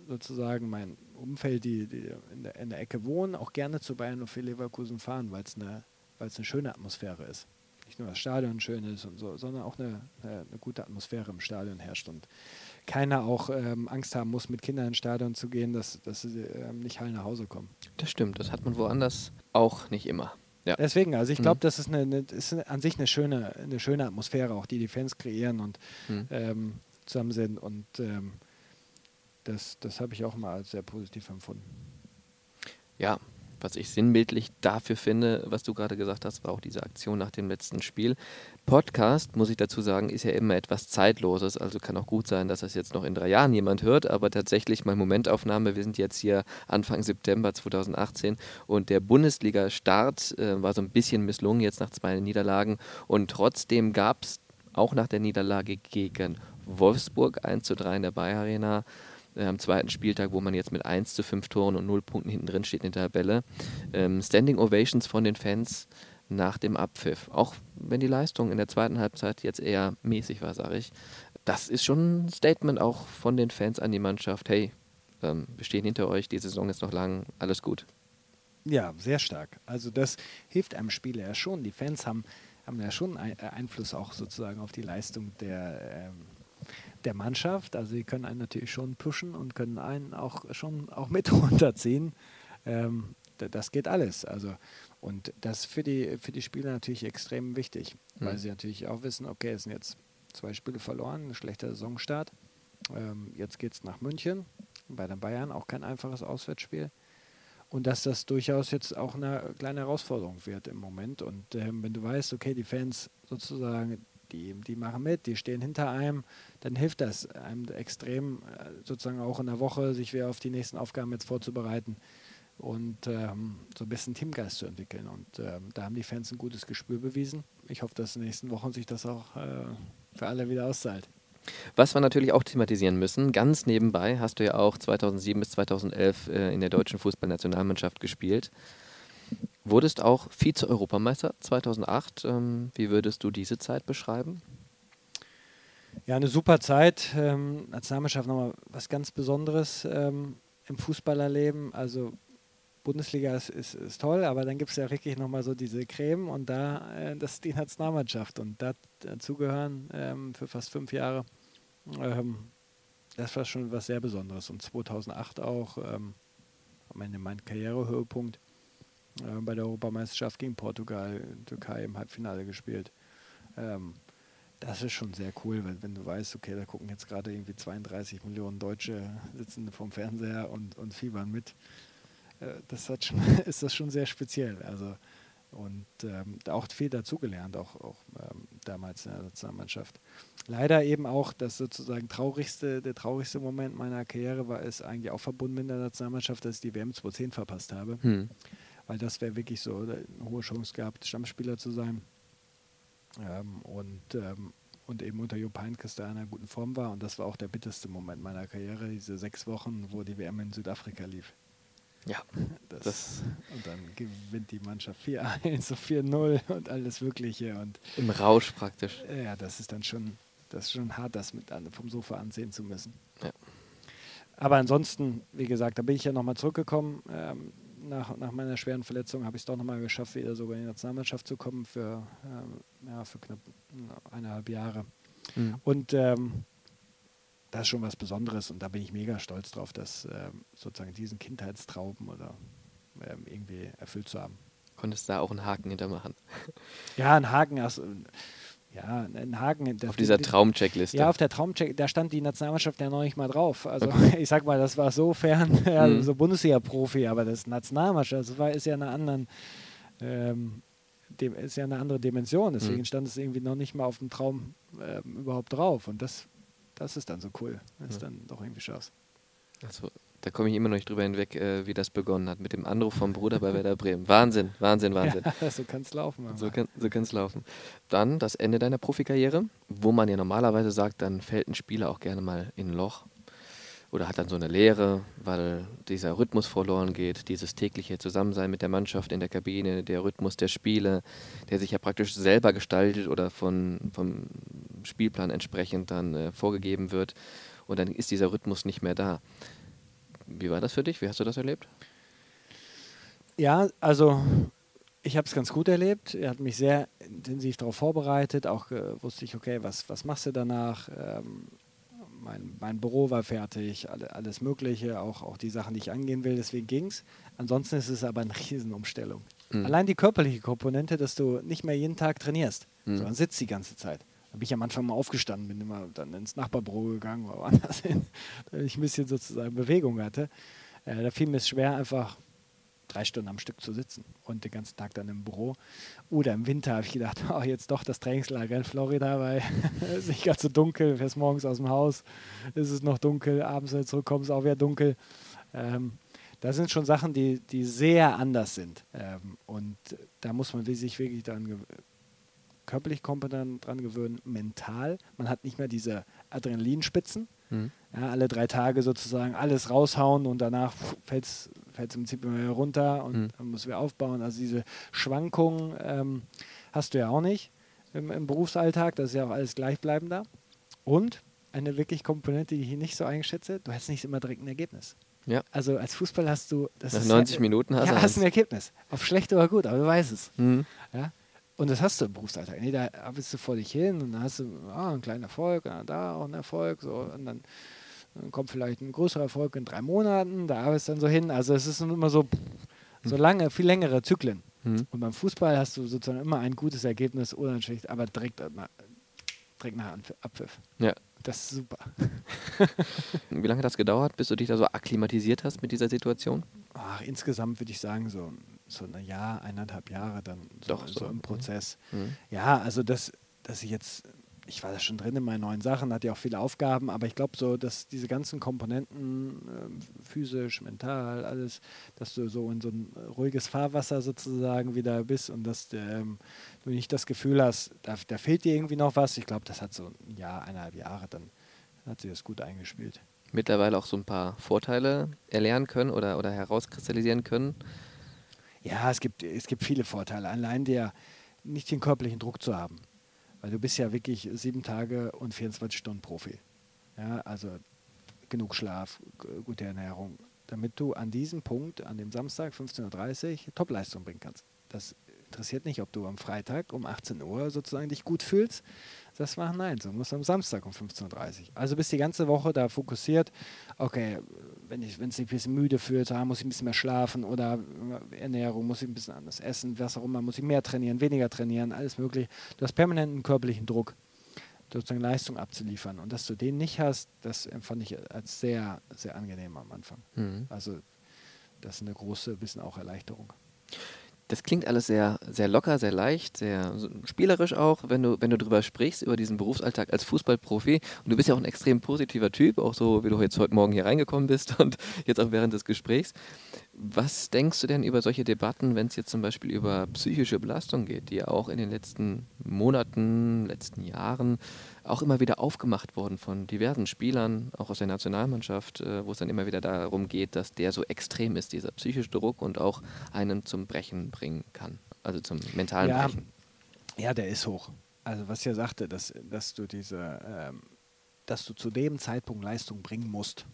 sozusagen mein Umfeld, die, die in, der, in, der, Ecke wohnen, auch gerne zu Bayern und für Leverkusen fahren, weil es eine, eine schöne Atmosphäre ist. Nicht nur das Stadion schön ist und so, sondern auch eine, eine, eine gute Atmosphäre im Stadion herrscht. Und keiner auch ähm, Angst haben muss, mit Kindern ins Stadion zu gehen, dass, dass sie ähm, nicht heil nach Hause kommen. Das stimmt, das hat man woanders auch nicht immer. Ja. Deswegen, also ich glaube, mhm. das ist, eine, eine, ist an sich eine schöne, eine schöne Atmosphäre, auch die die Fans kreieren und mhm. ähm, zusammen sind. Und ähm, das, das habe ich auch mal als sehr positiv empfunden. Ja, was ich sinnbildlich dafür finde, was du gerade gesagt hast, war auch diese Aktion nach dem letzten Spiel. Podcast, muss ich dazu sagen, ist ja immer etwas Zeitloses. Also kann auch gut sein, dass das jetzt noch in drei Jahren jemand hört, aber tatsächlich mal Momentaufnahme. Wir sind jetzt hier Anfang September 2018 und der Bundesliga-Start äh, war so ein bisschen misslungen jetzt nach zwei Niederlagen und trotzdem gab es auch nach der Niederlage gegen Wolfsburg 1 zu 3 in der Bayer Arena äh, am zweiten Spieltag, wo man jetzt mit 1 zu 5 Toren und 0 Punkten hinten drin steht in der Tabelle. Ähm, Standing Ovations von den Fans nach dem Abpfiff. Auch wenn die Leistung in der zweiten Halbzeit jetzt eher mäßig war, sage ich. Das ist schon ein Statement auch von den Fans an die Mannschaft. Hey, ähm, wir stehen hinter euch, die Saison ist noch lang, alles gut. Ja, sehr stark. Also das hilft einem Spieler ja schon. Die Fans haben, haben ja schon Einfluss auch sozusagen auf die Leistung der, ähm, der Mannschaft. Also sie können einen natürlich schon pushen und können einen auch schon auch mit runterziehen. Ähm, das geht alles. Also und das für die für die Spieler natürlich extrem wichtig, mhm. weil sie natürlich auch wissen, okay, es sind jetzt zwei Spiele verloren, ein schlechter Saisonstart. Ähm, jetzt geht es nach München, bei den Bayern auch kein einfaches Auswärtsspiel. Und dass das durchaus jetzt auch eine kleine Herausforderung wird im Moment. Und ähm, wenn du weißt, okay, die Fans sozusagen die, die machen mit, die stehen hinter einem, dann hilft das einem extrem, äh, sozusagen auch in der Woche sich wieder auf die nächsten Aufgaben jetzt vorzubereiten und ähm, so ein bisschen Teamgeist zu entwickeln. Und ähm, da haben die Fans ein gutes Gespür bewiesen. Ich hoffe, dass in den nächsten Wochen sich das auch äh, für alle wieder auszahlt. Was wir natürlich auch thematisieren müssen, ganz nebenbei hast du ja auch 2007 bis 2011 äh, in der deutschen Fußballnationalmannschaft gespielt. Wurdest auch Vize-Europameister 2008. Ähm, wie würdest du diese Zeit beschreiben? Ja, eine super Zeit. Ähm, Nationalmannschaft nochmal was ganz Besonderes ähm, im Fußballerleben. Also Bundesliga ist, ist, ist toll, aber dann gibt es ja wirklich nochmal so diese Creme und da, äh, das ist die Nationalmannschaft und da dazugehören ähm, für fast fünf Jahre. Ähm, das war schon was sehr Besonderes und 2008 auch ähm, meine, mein Karrierehöhepunkt äh, bei der Europameisterschaft gegen Portugal, Türkei im Halbfinale gespielt. Ähm, das ist schon sehr cool, wenn, wenn du weißt, okay, da gucken jetzt gerade irgendwie 32 Millionen Deutsche sitzen vom Fernseher und, und fiebern mit. Äh, das hat schon, ist das schon sehr speziell. Also und ähm, auch viel dazugelernt, auch, auch ähm, damals in der Nationalmannschaft. Leider eben auch das sozusagen traurigste, der traurigste Moment meiner Karriere war, ist eigentlich auch verbunden mit der Nationalmannschaft, dass ich die WM 2010 verpasst habe. Hm weil das wäre wirklich so eine hohe Chance gehabt, Stammspieler zu sein. Ähm, und, ähm, und eben unter Jupp Heynckes da in einer guten Form war. Und das war auch der bitterste Moment meiner Karriere, diese sechs Wochen, wo die WM in Südafrika lief. Ja. Das, das und dann gewinnt die Mannschaft 4-1 und 4-0 und alles Mögliche. Und Im Rausch praktisch. Ja, das ist dann schon, das ist schon hart, das mit an, vom Sofa ansehen zu müssen. Ja. Aber ansonsten, wie gesagt, da bin ich ja nochmal zurückgekommen. Ähm, nach, nach meiner schweren Verletzung habe ich es doch nochmal geschafft, wieder sogar in die Nationalmannschaft zu kommen für, ähm, ja, für knapp eineinhalb Jahre. Mhm. Und ähm, das ist schon was Besonderes und da bin ich mega stolz drauf, dass ähm, sozusagen diesen Kindheitstraum oder ähm, irgendwie erfüllt zu haben. Konntest du da auch einen Haken hintermachen? Ja, einen Haken. Also, ja, ein Haken. auf dieser Traumcheckliste. Ja, auf der Traumcheck, da stand die Nationalmannschaft ja noch nicht mal drauf. Also okay. ich sag mal, das war so fern, ja, mhm. so Bundesliga-Profi, aber das Nationalmannschaft, das war, ist ja eine anderen, ähm, dem, ist ja eine andere Dimension. Deswegen mhm. stand es irgendwie noch nicht mal auf dem Traum äh, überhaupt drauf. Und das, das ist dann so cool, wenn es dann doch irgendwie schaffst. Also da komme ich immer noch nicht drüber hinweg, äh, wie das begonnen hat. Mit dem Anruf vom Bruder bei Werder Bremen. Wahnsinn, Wahnsinn, Wahnsinn. Ja, so kann es laufen. Aber. So kann es laufen. Dann das Ende deiner Profikarriere, wo man ja normalerweise sagt, dann fällt ein Spieler auch gerne mal in ein Loch oder hat dann so eine Leere, weil dieser Rhythmus verloren geht, dieses tägliche Zusammensein mit der Mannschaft in der Kabine, der Rhythmus der Spiele, der sich ja praktisch selber gestaltet oder von, vom Spielplan entsprechend dann äh, vorgegeben wird. Und dann ist dieser Rhythmus nicht mehr da. Wie war das für dich? Wie hast du das erlebt? Ja, also ich habe es ganz gut erlebt. Er hat mich sehr intensiv darauf vorbereitet. Auch äh, wusste ich, okay, was, was machst du danach? Ähm, mein, mein Büro war fertig, alle, alles Mögliche, auch, auch die Sachen, die ich angehen will, deswegen ging es. Ansonsten ist es aber eine Riesenumstellung. Mhm. Allein die körperliche Komponente, dass du nicht mehr jeden Tag trainierst, mhm. sondern sitzt die ganze Zeit. Da bin ich am Anfang mal aufgestanden, bin immer dann ins Nachbarbüro gegangen oder woanders hin, damit ich ein bisschen sozusagen Bewegung hatte. Äh, da fiel mir es schwer, einfach drei Stunden am Stück zu sitzen und den ganzen Tag dann im Büro. Oder im Winter habe ich gedacht, oh, jetzt doch das Trainingslager in Florida, weil es ist nicht ganz so dunkel, du fährst morgens aus dem Haus, ist es noch dunkel, abends, wenn du zurückkommst, auch wieder dunkel. Ähm, das sind schon Sachen, die, die sehr anders sind. Ähm, und da muss man sich wirklich dann körperlich kompetent dran gewöhnen, mental. Man hat nicht mehr diese Adrenalinspitzen. Mhm. Ja, alle drei Tage sozusagen alles raushauen und danach fällt es im Prinzip immer runter und mhm. dann müssen wir aufbauen. Also diese Schwankungen ähm, hast du ja auch nicht im, im, Berufsalltag, das ist ja auch alles gleichbleibender. Und eine wirklich Komponente, die ich hier nicht so einschätze, du hast nicht immer direkt ein Ergebnis. Ja. Also als Fußball hast du das Nach 90 ja, Minuten hast, ja, hast ein Ergebnis. Auf schlecht oder gut, aber du weißt es. Mhm. Ja? Und das hast du im Berufsalltag. Nee, da bist du vor dich hin und dann hast du ah, einen kleinen Erfolg, und dann da auch einen Erfolg. So, und dann dann kommt vielleicht ein größerer Erfolg in drei Monaten, da arbeitest du dann so hin. Also es ist immer so, so hm. lange, viel längere Zyklen. Mhm. Und beim Fußball hast du sozusagen immer ein gutes Ergebnis oder ein schlechtes, aber direkt, direkt nach Abpfiff. Ja. Das ist super. Wie lange hat das gedauert, bis du dich da so akklimatisiert hast mit dieser Situation? Ach, insgesamt würde ich sagen, so, so ein Jahr, eineinhalb Jahre dann so, Doch, so. so im Prozess. Mhm. Ja, also das, dass ich jetzt ich war da schon drin in meinen neuen Sachen, hatte ja auch viele Aufgaben, aber ich glaube so, dass diese ganzen Komponenten, äh, physisch, mental, alles, dass du so in so ein ruhiges Fahrwasser sozusagen wieder bist und dass ähm, du nicht das Gefühl hast, da, da fehlt dir irgendwie noch was. Ich glaube, das hat so ein Jahr, eineinhalb Jahre, dann hat sich das gut eingespielt. Mittlerweile auch so ein paar Vorteile erlernen können oder, oder herauskristallisieren können? Ja, es gibt, es gibt viele Vorteile. Allein der nicht den körperlichen Druck zu haben. Weil du bist ja wirklich sieben Tage und 24 Stunden Profi. Ja, also genug Schlaf, gute Ernährung, damit du an diesem Punkt, an dem Samstag 15.30 Uhr, Topleistung bringen kannst. Das interessiert nicht, ob du am Freitag um 18 Uhr sozusagen dich gut fühlst. Das war nein, so muss am Samstag um 15.30 Uhr. Also bist die ganze Woche da fokussiert, okay, wenn es sich ein bisschen müde fühlt, muss ich ein bisschen mehr schlafen oder Ernährung, muss ich ein bisschen anders essen, was auch immer, muss ich mehr trainieren, weniger trainieren, alles möglich. Du hast permanenten körperlichen Druck, sozusagen Leistung abzuliefern. Und dass du den nicht hast, das empfand ich als sehr, sehr angenehm am Anfang. Mhm. Also das ist eine große, bisschen auch Erleichterung das klingt alles sehr, sehr locker, sehr leicht, sehr spielerisch auch, wenn du, wenn du drüber sprichst, über diesen Berufsalltag als Fußballprofi. Und du bist ja auch ein extrem positiver Typ, auch so, wie du jetzt heute Morgen hier reingekommen bist und jetzt auch während des Gesprächs. Was denkst du denn über solche Debatten, wenn es jetzt zum Beispiel über psychische Belastung geht, die ja auch in den letzten Monaten, letzten Jahren auch immer wieder aufgemacht worden von diversen Spielern, auch aus der Nationalmannschaft, äh, wo es dann immer wieder darum geht, dass der so extrem ist, dieser psychische Druck und auch einen zum Brechen bringen kann, also zum mentalen ja, Brechen. Ja, der ist hoch. Also was ich ja sagte, dass, dass du diese, ähm, dass du zu dem Zeitpunkt Leistung bringen musst.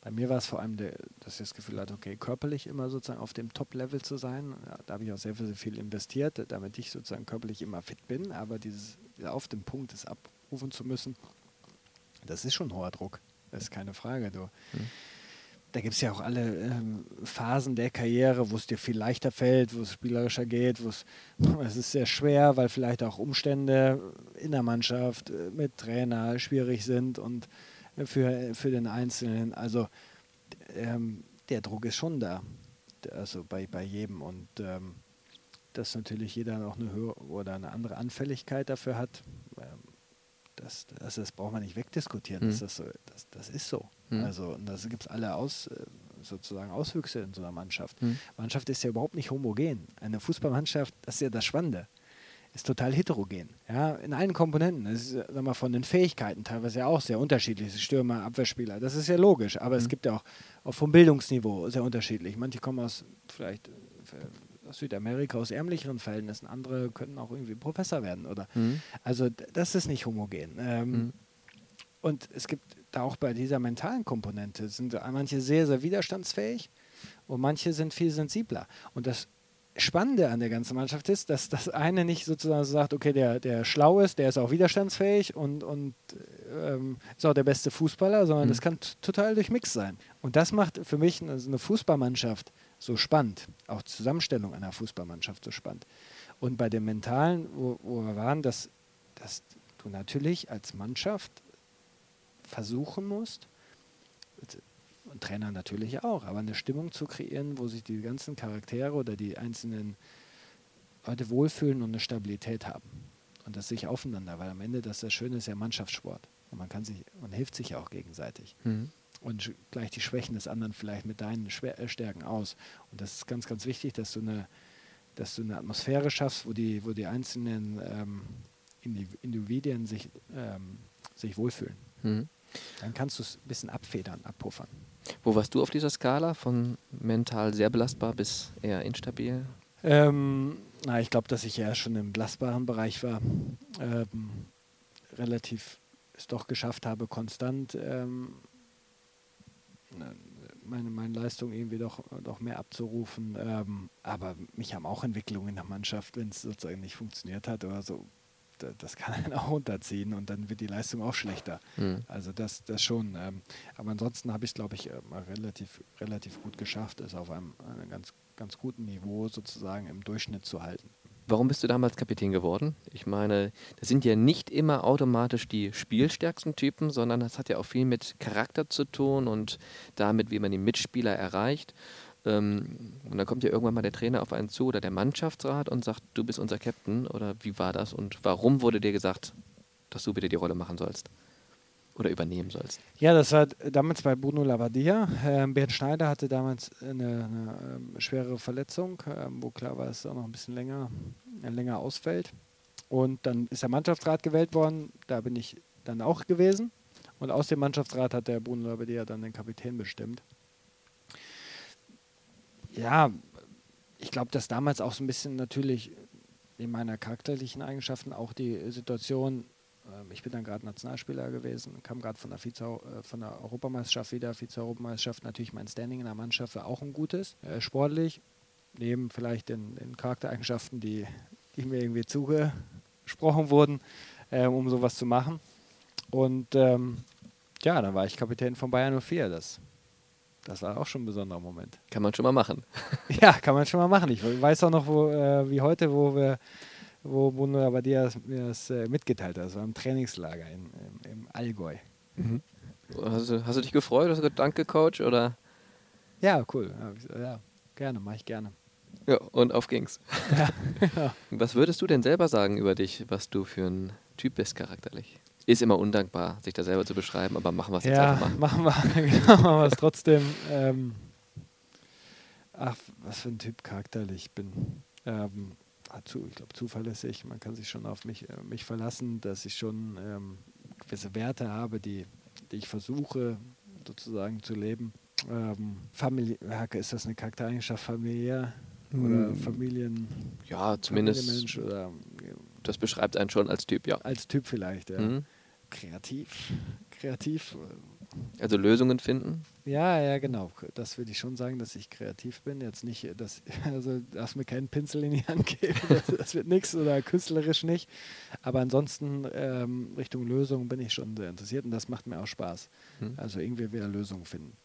Bei mir war es vor allem, der, dass ich das Gefühl hatte, okay, körperlich immer sozusagen auf dem Top-Level zu sein. Ja, da habe ich auch sehr, sehr viel investiert, damit ich sozusagen körperlich immer fit bin. Aber dieses auf dem Punkt des abrufen zu müssen, das ist schon hoher Druck. Das ist keine Frage. Du. Hm. Da gibt es ja auch alle ähm, Phasen der Karriere, wo es dir viel leichter fällt, wo es spielerischer geht, wo es, ist sehr schwer, weil vielleicht auch Umstände in der Mannschaft äh, mit Trainer schwierig sind und für, für den Einzelnen. Also ähm, der Druck ist schon da, also bei, bei jedem. Und ähm, dass natürlich jeder auch eine höhere oder eine andere Anfälligkeit dafür hat, ähm, das, das, das braucht man nicht wegdiskutieren. Mhm. Das, das, das, das ist so. Mhm. Also und das gibt es alle aus, äh, sozusagen Auswüchse in so einer Mannschaft. Mhm. Mannschaft ist ja überhaupt nicht homogen. Eine Fußballmannschaft, das ist ja das Spannende ist total heterogen. Ja, in allen Komponenten. Das ist sag mal, von den Fähigkeiten teilweise ja auch sehr unterschiedlich. Stürmer, Abwehrspieler, das ist ja logisch. Aber mhm. es gibt ja auch, auch vom Bildungsniveau sehr unterschiedlich. Manche kommen aus vielleicht äh, Südamerika, aus ärmlicheren Verhältnissen. Andere können auch irgendwie Professor werden. Oder mhm. Also das ist nicht homogen. Ähm, mhm. Und es gibt da auch bei dieser mentalen Komponente sind manche sehr, sehr widerstandsfähig und manche sind viel sensibler. Und das Spannende an der ganzen Mannschaft ist, dass das eine nicht sozusagen sagt, okay, der, der schlau ist, der ist auch widerstandsfähig und, und ähm, ist auch der beste Fußballer, sondern mhm. das kann total durchmix sein. Und das macht für mich eine, eine Fußballmannschaft so spannend, auch Zusammenstellung einer Fußballmannschaft so spannend. Und bei dem Mentalen, wo, wo wir waren, dass, dass du natürlich als Mannschaft versuchen musst, und Trainer natürlich auch, aber eine Stimmung zu kreieren, wo sich die ganzen Charaktere oder die einzelnen Leute wohlfühlen und eine Stabilität haben. Und das sich aufeinander, weil am Ende das, das Schöne ist ja Mannschaftssport. Und man kann sich, man hilft sich ja auch gegenseitig. Mhm. Und gleicht die Schwächen des anderen vielleicht mit deinen äh, Stärken aus. Und das ist ganz, ganz wichtig, dass du eine, dass du eine Atmosphäre schaffst, wo die, wo die einzelnen ähm, Individuen sich, ähm, sich wohlfühlen. Mhm. Dann kannst du es ein bisschen abfedern, abpuffern. Wo warst du auf dieser Skala von mental sehr belastbar bis eher instabil? Ähm, na, ich glaube, dass ich ja schon im belastbaren Bereich war. Ähm, relativ es doch geschafft habe, konstant ähm, meine, meine Leistung irgendwie doch, doch mehr abzurufen. Ähm, aber mich haben auch Entwicklungen in der Mannschaft, wenn es sozusagen nicht funktioniert hat oder so, das kann einen auch runterziehen und dann wird die Leistung auch schlechter. Mhm. Also das, das schon. Ähm, aber ansonsten habe ich es, glaube ich, äh, relativ, relativ gut geschafft, es auf einem, einem ganz, ganz guten Niveau sozusagen im Durchschnitt zu halten. Warum bist du damals Kapitän geworden? Ich meine, das sind ja nicht immer automatisch die spielstärksten Typen, sondern das hat ja auch viel mit Charakter zu tun und damit, wie man die Mitspieler erreicht. Ähm, und dann kommt ja irgendwann mal der Trainer auf einen zu oder der Mannschaftsrat und sagt, du bist unser Captain oder wie war das und warum wurde dir gesagt, dass du bitte die Rolle machen sollst? Oder übernehmen sollst? Ja, das war damals bei Bruno Labbadia. Ähm, Bernd Schneider hatte damals eine, eine ähm, schwere Verletzung, ähm, wo klar war, dass es auch noch ein bisschen länger, äh, länger ausfällt. Und dann ist der Mannschaftsrat gewählt worden. Da bin ich dann auch gewesen. Und aus dem Mannschaftsrat hat der Bruno Labbadia dann den Kapitän bestimmt ja, ich glaube, dass damals auch so ein bisschen natürlich in meiner charakterlichen Eigenschaften auch die Situation, ich bin dann gerade Nationalspieler gewesen, kam gerade von, der Vize, äh, von der Europameisterschaft wieder, Vize-Europameisterschaft, natürlich mein Standing in der Mannschaft war auch ein gutes, äh, sportlich, neben vielleicht den, den Charaktereigenschaften, die, die, mir irgendwie zugesprochen wurden, äh, um sowas zu machen. Und ähm, ja, dann war ich Kapitän von Bayern 04. Das das war auch schon ein besonderer Moment. Kann man schon mal machen. ja, kann man schon mal machen. Ich weiß auch noch, wo, äh, wie heute, wo wir, wo Bruno Abadia mir das äh, mitgeteilt hat. Das war im Trainingslager in, im, im Allgäu. Mhm. Hast, du, hast du dich gefreut? Hast du gesagt, danke, Coach? Oder? Ja, cool. Ja, gerne, mache ich gerne. Ja, und auf ging's. Ja. Was würdest du denn selber sagen über dich, was du für ein Typ bist charakterlich? Ist immer undankbar, sich da selber zu beschreiben, aber machen wir es jetzt ja, einfach mal. Machen wir, genau, machen wir es trotzdem. Ähm, ach, was für ein Typ charakterlich bin. Ähm, zu, ich glaube, zuverlässig. Man kann sich schon auf mich, äh, mich verlassen, dass ich schon ähm, gewisse Werte habe, die, die ich versuche sozusagen zu leben. Ähm, Familie, ist das eine Charaktereigenschaft familiär oder hm. Familien? Ja, zumindest. Oder, das beschreibt einen schon als Typ, ja. Als Typ vielleicht, ja. Mhm kreativ. Kreativ. Also Lösungen finden? Ja, ja, genau. Das würde ich schon sagen, dass ich kreativ bin. Jetzt nicht, dass, also darfst mir keinen Pinsel in die Hand geben, das, das wird nichts oder künstlerisch nicht. Aber ansonsten ähm, Richtung Lösungen bin ich schon sehr interessiert und das macht mir auch Spaß. Hm. Also irgendwie wieder Lösungen finden.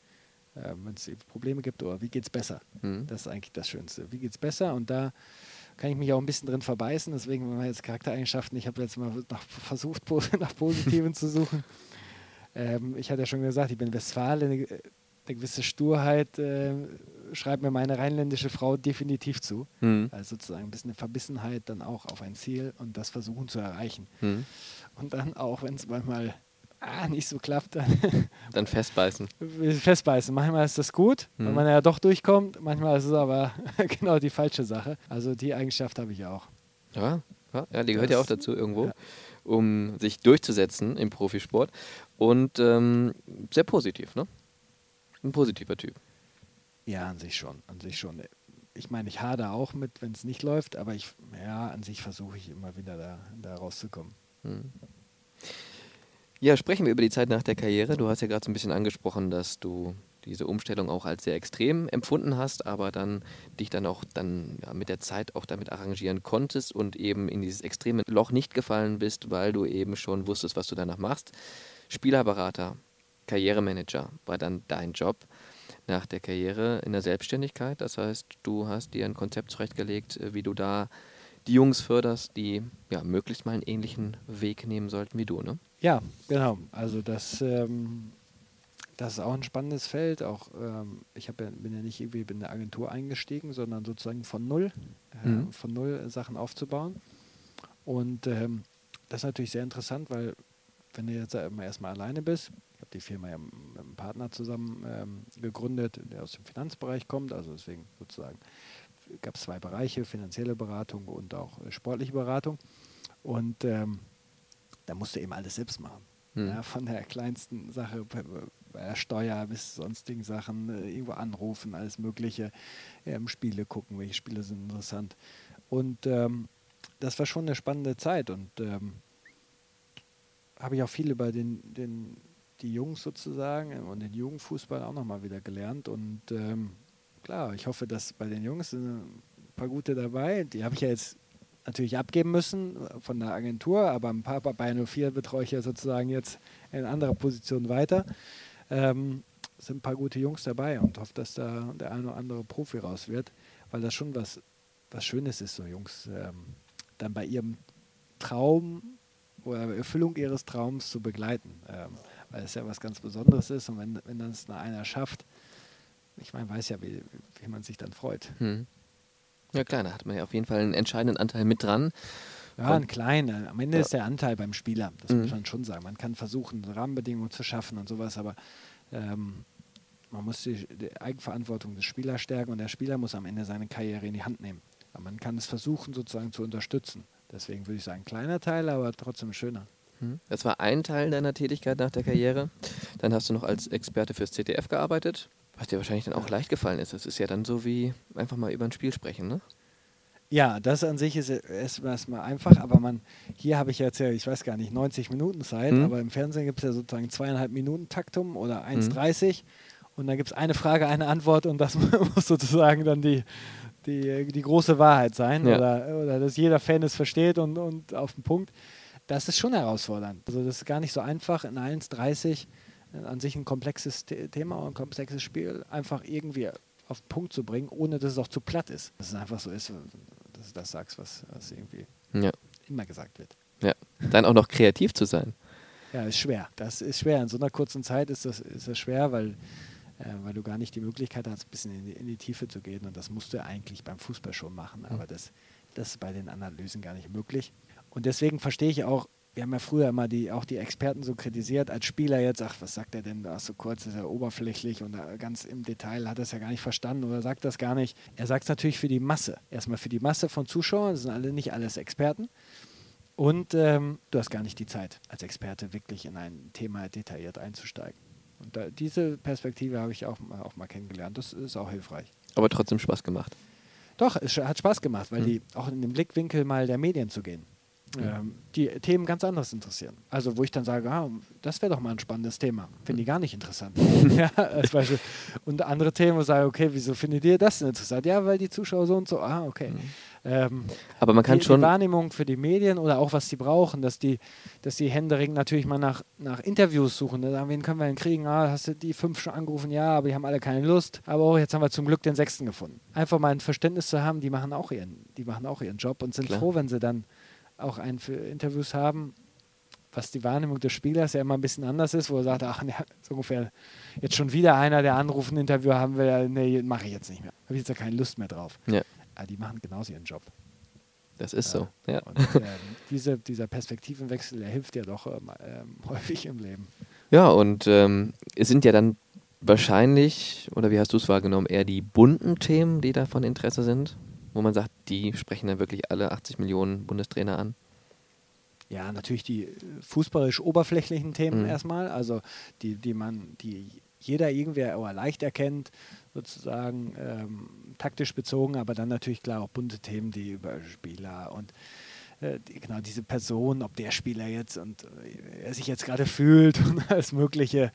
Ähm, Wenn es Probleme gibt oder wie geht es besser? Hm. Das ist eigentlich das Schönste. Wie geht es besser? Und da kann ich mich auch ein bisschen drin verbeißen. Deswegen, wenn man jetzt Charaktereigenschaften, ich habe jetzt mal nach, versucht, nach Positiven zu suchen. Ähm, ich hatte ja schon gesagt, ich bin Westfale, eine, eine gewisse Sturheit äh, schreibt mir meine rheinländische Frau definitiv zu. Mhm. Also sozusagen ein bisschen eine Verbissenheit dann auch auf ein Ziel und das versuchen zu erreichen. Mhm. Und dann auch, wenn es manchmal ah, nicht so klappt, dann, dann festbeißen. Festbeißen. Manchmal ist das gut, mhm. wenn man ja doch durchkommt. Manchmal ist es aber genau die falsche Sache. Also die Eigenschaft habe ich auch. Ja, ja, die gehört das, ja auch dazu irgendwo, ja. um sich durchzusetzen im Profisport. Und ähm, sehr positiv, ne? Ein positiver Typ. Ja, an sich schon. An sich schon. Ich meine, ich hade auch mit, wenn es nicht läuft, aber ich, ja, an sich versuche ich immer wieder da, da rauszukommen. Hm. Ja, sprechen wir über die Zeit nach der Karriere. Du hast ja gerade so ein bisschen angesprochen, dass du diese Umstellung auch als sehr extrem empfunden hast, aber dann dich dann auch dann ja, mit der Zeit auch damit arrangieren konntest und eben in dieses extreme Loch nicht gefallen bist, weil du eben schon wusstest, was du danach machst. Spielerberater, Karrieremanager war dann dein Job nach der Karriere in der Selbstständigkeit. Das heißt, du hast dir ein Konzept zurechtgelegt, äh, wie du da die Jungs förderst, die ja möglichst mal einen ähnlichen Weg nehmen sollten wie du, ne? Ja, genau. Also das, ähm, das ist auch ein spannendes Feld. Auch ähm, ich ja, bin ja nicht irgendwie in eine Agentur eingestiegen, sondern sozusagen von null, äh, mhm. von null Sachen aufzubauen. Und ähm, das ist natürlich sehr interessant, weil wenn du jetzt erstmal alleine bist, ich habe die Firma ja mit einem Partner zusammen ähm, gegründet, der aus dem Finanzbereich kommt, also deswegen sozusagen gab es zwei Bereiche, finanzielle Beratung und auch äh, sportliche Beratung. Und ähm, da musst du eben alles selbst machen. Hm. Ja, von der kleinsten Sache der Steuer bis sonstigen Sachen, äh, irgendwo anrufen, alles Mögliche, ähm, Spiele gucken, welche Spiele sind interessant. Und ähm, das war schon eine spannende Zeit und ähm, habe ich auch viel über den, den, die Jungs sozusagen und den Jugendfußball auch nochmal wieder gelernt. Und ähm, klar, ich hoffe, dass bei den Jungs sind ein paar gute dabei. Die habe ich ja jetzt natürlich abgeben müssen von der Agentur, aber ein paar bei 04 betreue ich ja sozusagen jetzt in anderer Position weiter. Ähm, sind ein paar gute Jungs dabei und hoffe, dass da der eine oder andere Profi raus wird, weil das schon was, was Schönes ist, so Jungs ähm, dann bei ihrem Traum oder Erfüllung ihres Traums zu begleiten, ähm, weil es ja was ganz Besonderes ist und wenn, wenn das einer schafft, ich meine, weiß ja, wie, wie man sich dann freut. Hm. Ja klar, da hat man ja auf jeden Fall einen entscheidenden Anteil mit dran. Ja, ein kleiner. Am Ende ja. ist der Anteil beim Spieler. Das mhm. muss man schon sagen. Man kann versuchen, Rahmenbedingungen zu schaffen und sowas, aber ähm, man muss die, die, Eigenverantwortung des Spielers stärken und der Spieler muss am Ende seine Karriere in die Hand nehmen. Aber man kann es versuchen, sozusagen zu unterstützen. Deswegen würde ich sagen, kleiner Teil, aber trotzdem schöner. Mhm. Das war ein Teil deiner Tätigkeit nach der Karriere. Dann hast du noch als Experte fürs ZDF gearbeitet. Was dir wahrscheinlich dann auch leicht gefallen ist. Das ist ja dann so wie einfach mal über ein Spiel sprechen, ne? Ja, das an sich ist erstmal einfach, aber man, hier habe ich jetzt ja, ich weiß gar nicht, 90 Minuten Zeit, mhm. aber im Fernsehen gibt es ja sozusagen zweieinhalb Minuten Taktum oder 1,30 mhm. und dann gibt es eine Frage, eine Antwort und das muss sozusagen dann die, die, die große Wahrheit sein ja. oder, oder dass jeder Fan es versteht und, und auf den Punkt. Das ist schon herausfordernd. Also das ist gar nicht so einfach in 1,30 an sich ein komplexes Thema und ein komplexes Spiel einfach irgendwie auf den Punkt zu bringen, ohne dass es auch zu platt ist. Dass es einfach so ist, dass du das sagst, was, was irgendwie ja. immer gesagt wird. Ja, dann auch noch kreativ zu sein. Ja, ist schwer. Das ist schwer. In so einer kurzen Zeit ist das, ist das schwer, weil, äh, weil du gar nicht die Möglichkeit hast, ein bisschen in die, in die, Tiefe zu gehen. Und das musst du eigentlich beim Fußball schon machen. Aber das, das ist bei den Analysen gar nicht möglich. Und deswegen verstehe ich auch, wir haben ja früher immer die, auch die Experten so kritisiert, als Spieler jetzt, ach, was sagt er denn da so kurz, ist er oberflächlich und ganz im Detail hat er es ja gar nicht verstanden oder sagt das gar nicht. Er sagt es natürlich für die Masse. Erstmal für die Masse von Zuschauern, das sind alle nicht alles Experten. Und ähm, du hast gar nicht die Zeit, als Experte wirklich in ein Thema detailliert einzusteigen. Und da, diese Perspektive habe ich auch, auch mal kennengelernt. Das ist auch hilfreich. Aber trotzdem Spaß gemacht. Doch, es hat Spaß gemacht, weil mhm. die auch in den Blickwinkel mal der Medien zu gehen ähm, die Themen ganz anders interessieren. Also wo ich dann sage, ah, das wäre doch mal ein spannendes Thema. Finde ich gar nicht interessant. ja, als Beispiel. Und andere Themen, wo ich sage, okay, wieso findet ihr das denn interessant? Ja, weil die Zuschauer so und so, ah, okay. Mhm. Ähm, Aber man kann die, schon. Die Wahrnehmung für die Medien oder auch was sie brauchen, dass die, dass die händeringend natürlich mal nach, nach Interviews suchen. Da sagen, wen können wir denn kriegen? Ah, hast du die fünf schon angerufen? Ja, aber die haben alle keine Lust. Aber auch jetzt haben wir zum Glück den sechsten gefunden. Einfach mal ein Verständnis zu haben, die machen auch ihren, die machen auch ihren Job und sind Klar. froh, wenn sie dann auch einen für Interviews haben, was die Wahrnehmung des Spielers ja immer ein bisschen anders ist, wo er sagt, ach, so ungefähr jetzt schon wieder einer, der anruft, ein Interview haben will, nee, mache ich jetzt nicht mehr. Habe ich jetzt ja keine Lust mehr drauf. Ja. Aber die machen genauso ihren Job. Das ist ja. so, ja. Und, äh, diese, dieser Perspektivenwechsel, der hilft ja doch ähm, ähm, häufig im Leben. Ja, und ähm, es sind ja dann wahrscheinlich, oder wie hast du es wahrgenommen, eher die bunten Themen, die da von Interesse sind? Wo man sagt, die sprechen dann wirklich alle 80 Millionen Bundestrainer an? Ja, natürlich die fußballisch oberflächlichen Themen mhm. erstmal, also die, die man, die jeder irgendwer aber leicht erkennt, sozusagen ähm, taktisch bezogen, aber dann natürlich klar auch bunte Themen, die über Spieler und äh, die, genau diese Person, ob der Spieler jetzt und äh, er sich jetzt gerade fühlt und alles Mögliche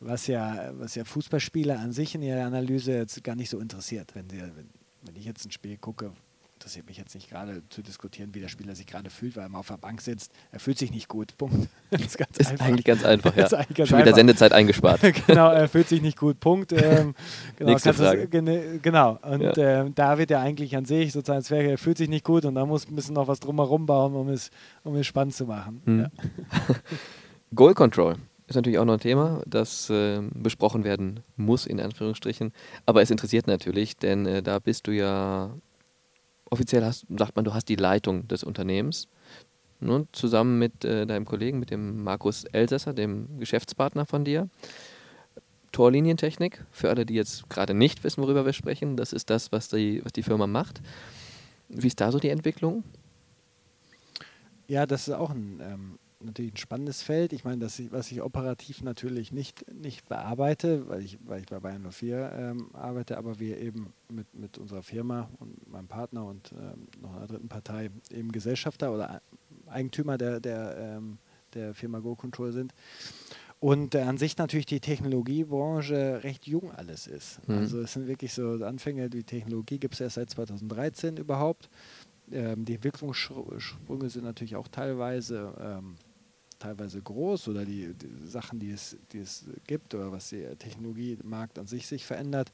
was ja, was ja Fußballspieler an sich in ihrer Analyse jetzt gar nicht so interessiert. Wenn, sie, wenn, wenn ich jetzt ein Spiel gucke, interessiert mich jetzt nicht gerade zu diskutieren, wie der Spieler sich gerade fühlt, weil er mal auf der Bank sitzt. Er fühlt sich nicht gut. Punkt. Das ist, ganz ist eigentlich ganz einfach, ja. Ist eigentlich ganz Schon wieder einfach. Sendezeit eingespart. genau, er fühlt sich nicht gut. Punkt. Ähm, genau, Nächste Frage. gene- genau. Und Ja. ähm, da wird er eigentlich an sich sozusagen, als wäre er fühlt sich nicht gut und da muss ein bisschen noch was drumherum bauen, um es, um es spannend zu machen. Hm. Ja. Goal Control ist natürlich auch noch ein Thema, das ähm, besprochen werden muss, in Anführungsstrichen. Aber es interessiert natürlich, denn äh, da bist du ja offiziell, hast, sagt man, du hast die Leitung des Unternehmens. Ne, zusammen mit äh, deinem Kollegen, mit dem Markus Elsässer, dem Geschäftspartner von dir. Torlinientechnik, für alle, die jetzt gerade nicht wissen, worüber wir sprechen, das ist das, was die, was die Firma macht. Wie ist da so die Entwicklung? Ja, das ist auch ein, ähm, natürlich ein spannendes Feld. Ich meine, das, ich- was ich operativ natürlich nicht, nicht bearbeite, weil ich, weil ich bei Bayern 04 ähm, arbeite, aber wir eben mit, mit unserer Firma und meinem Partner und ähm, noch einer dritten Partei eben Gesellschafter oder Eigentümer der, der, ähm, der Firma Go Control sind. Und äh, an sich natürlich die Technologiebranche recht jung alles ist. Mhm. Also es sind wirklich so Anfänge, die Technologie gibt es erst seit 2013 überhaupt. Ähm, die Entwicklungssprünge sind natürlich auch teilweise, ähm, teilweise groß oder die, die Sachen, die es, die es gibt oder was der Technologiemarkt an sich sich verändert.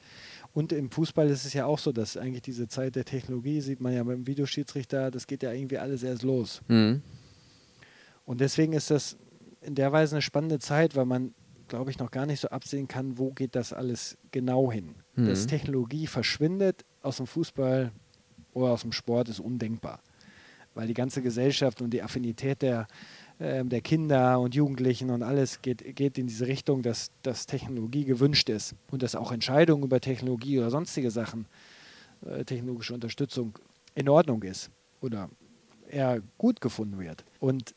Und im Fußball ist es ja auch so, dass eigentlich diese Zeit der Technologie, sieht man ja beim Videoschiedsrichter, das geht ja irgendwie alles erst los. Mhm. Und deswegen ist das in der Weise eine spannende Zeit, weil man, glaube ich, noch gar nicht so absehen kann, wo geht das alles genau hin. Mhm. Dass Technologie verschwindet aus dem Fußball oder aus dem Sport ist undenkbar. Weil die ganze Gesellschaft und die Affinität der, ähm, der Kinder und Jugendlichen und alles geht, geht in diese Richtung, dass, dass Technologie gewünscht ist und dass auch Entscheidungen über Technologie oder sonstige Sachen, äh, technologische Unterstützung in Ordnung ist oder eher gut gefunden wird. Und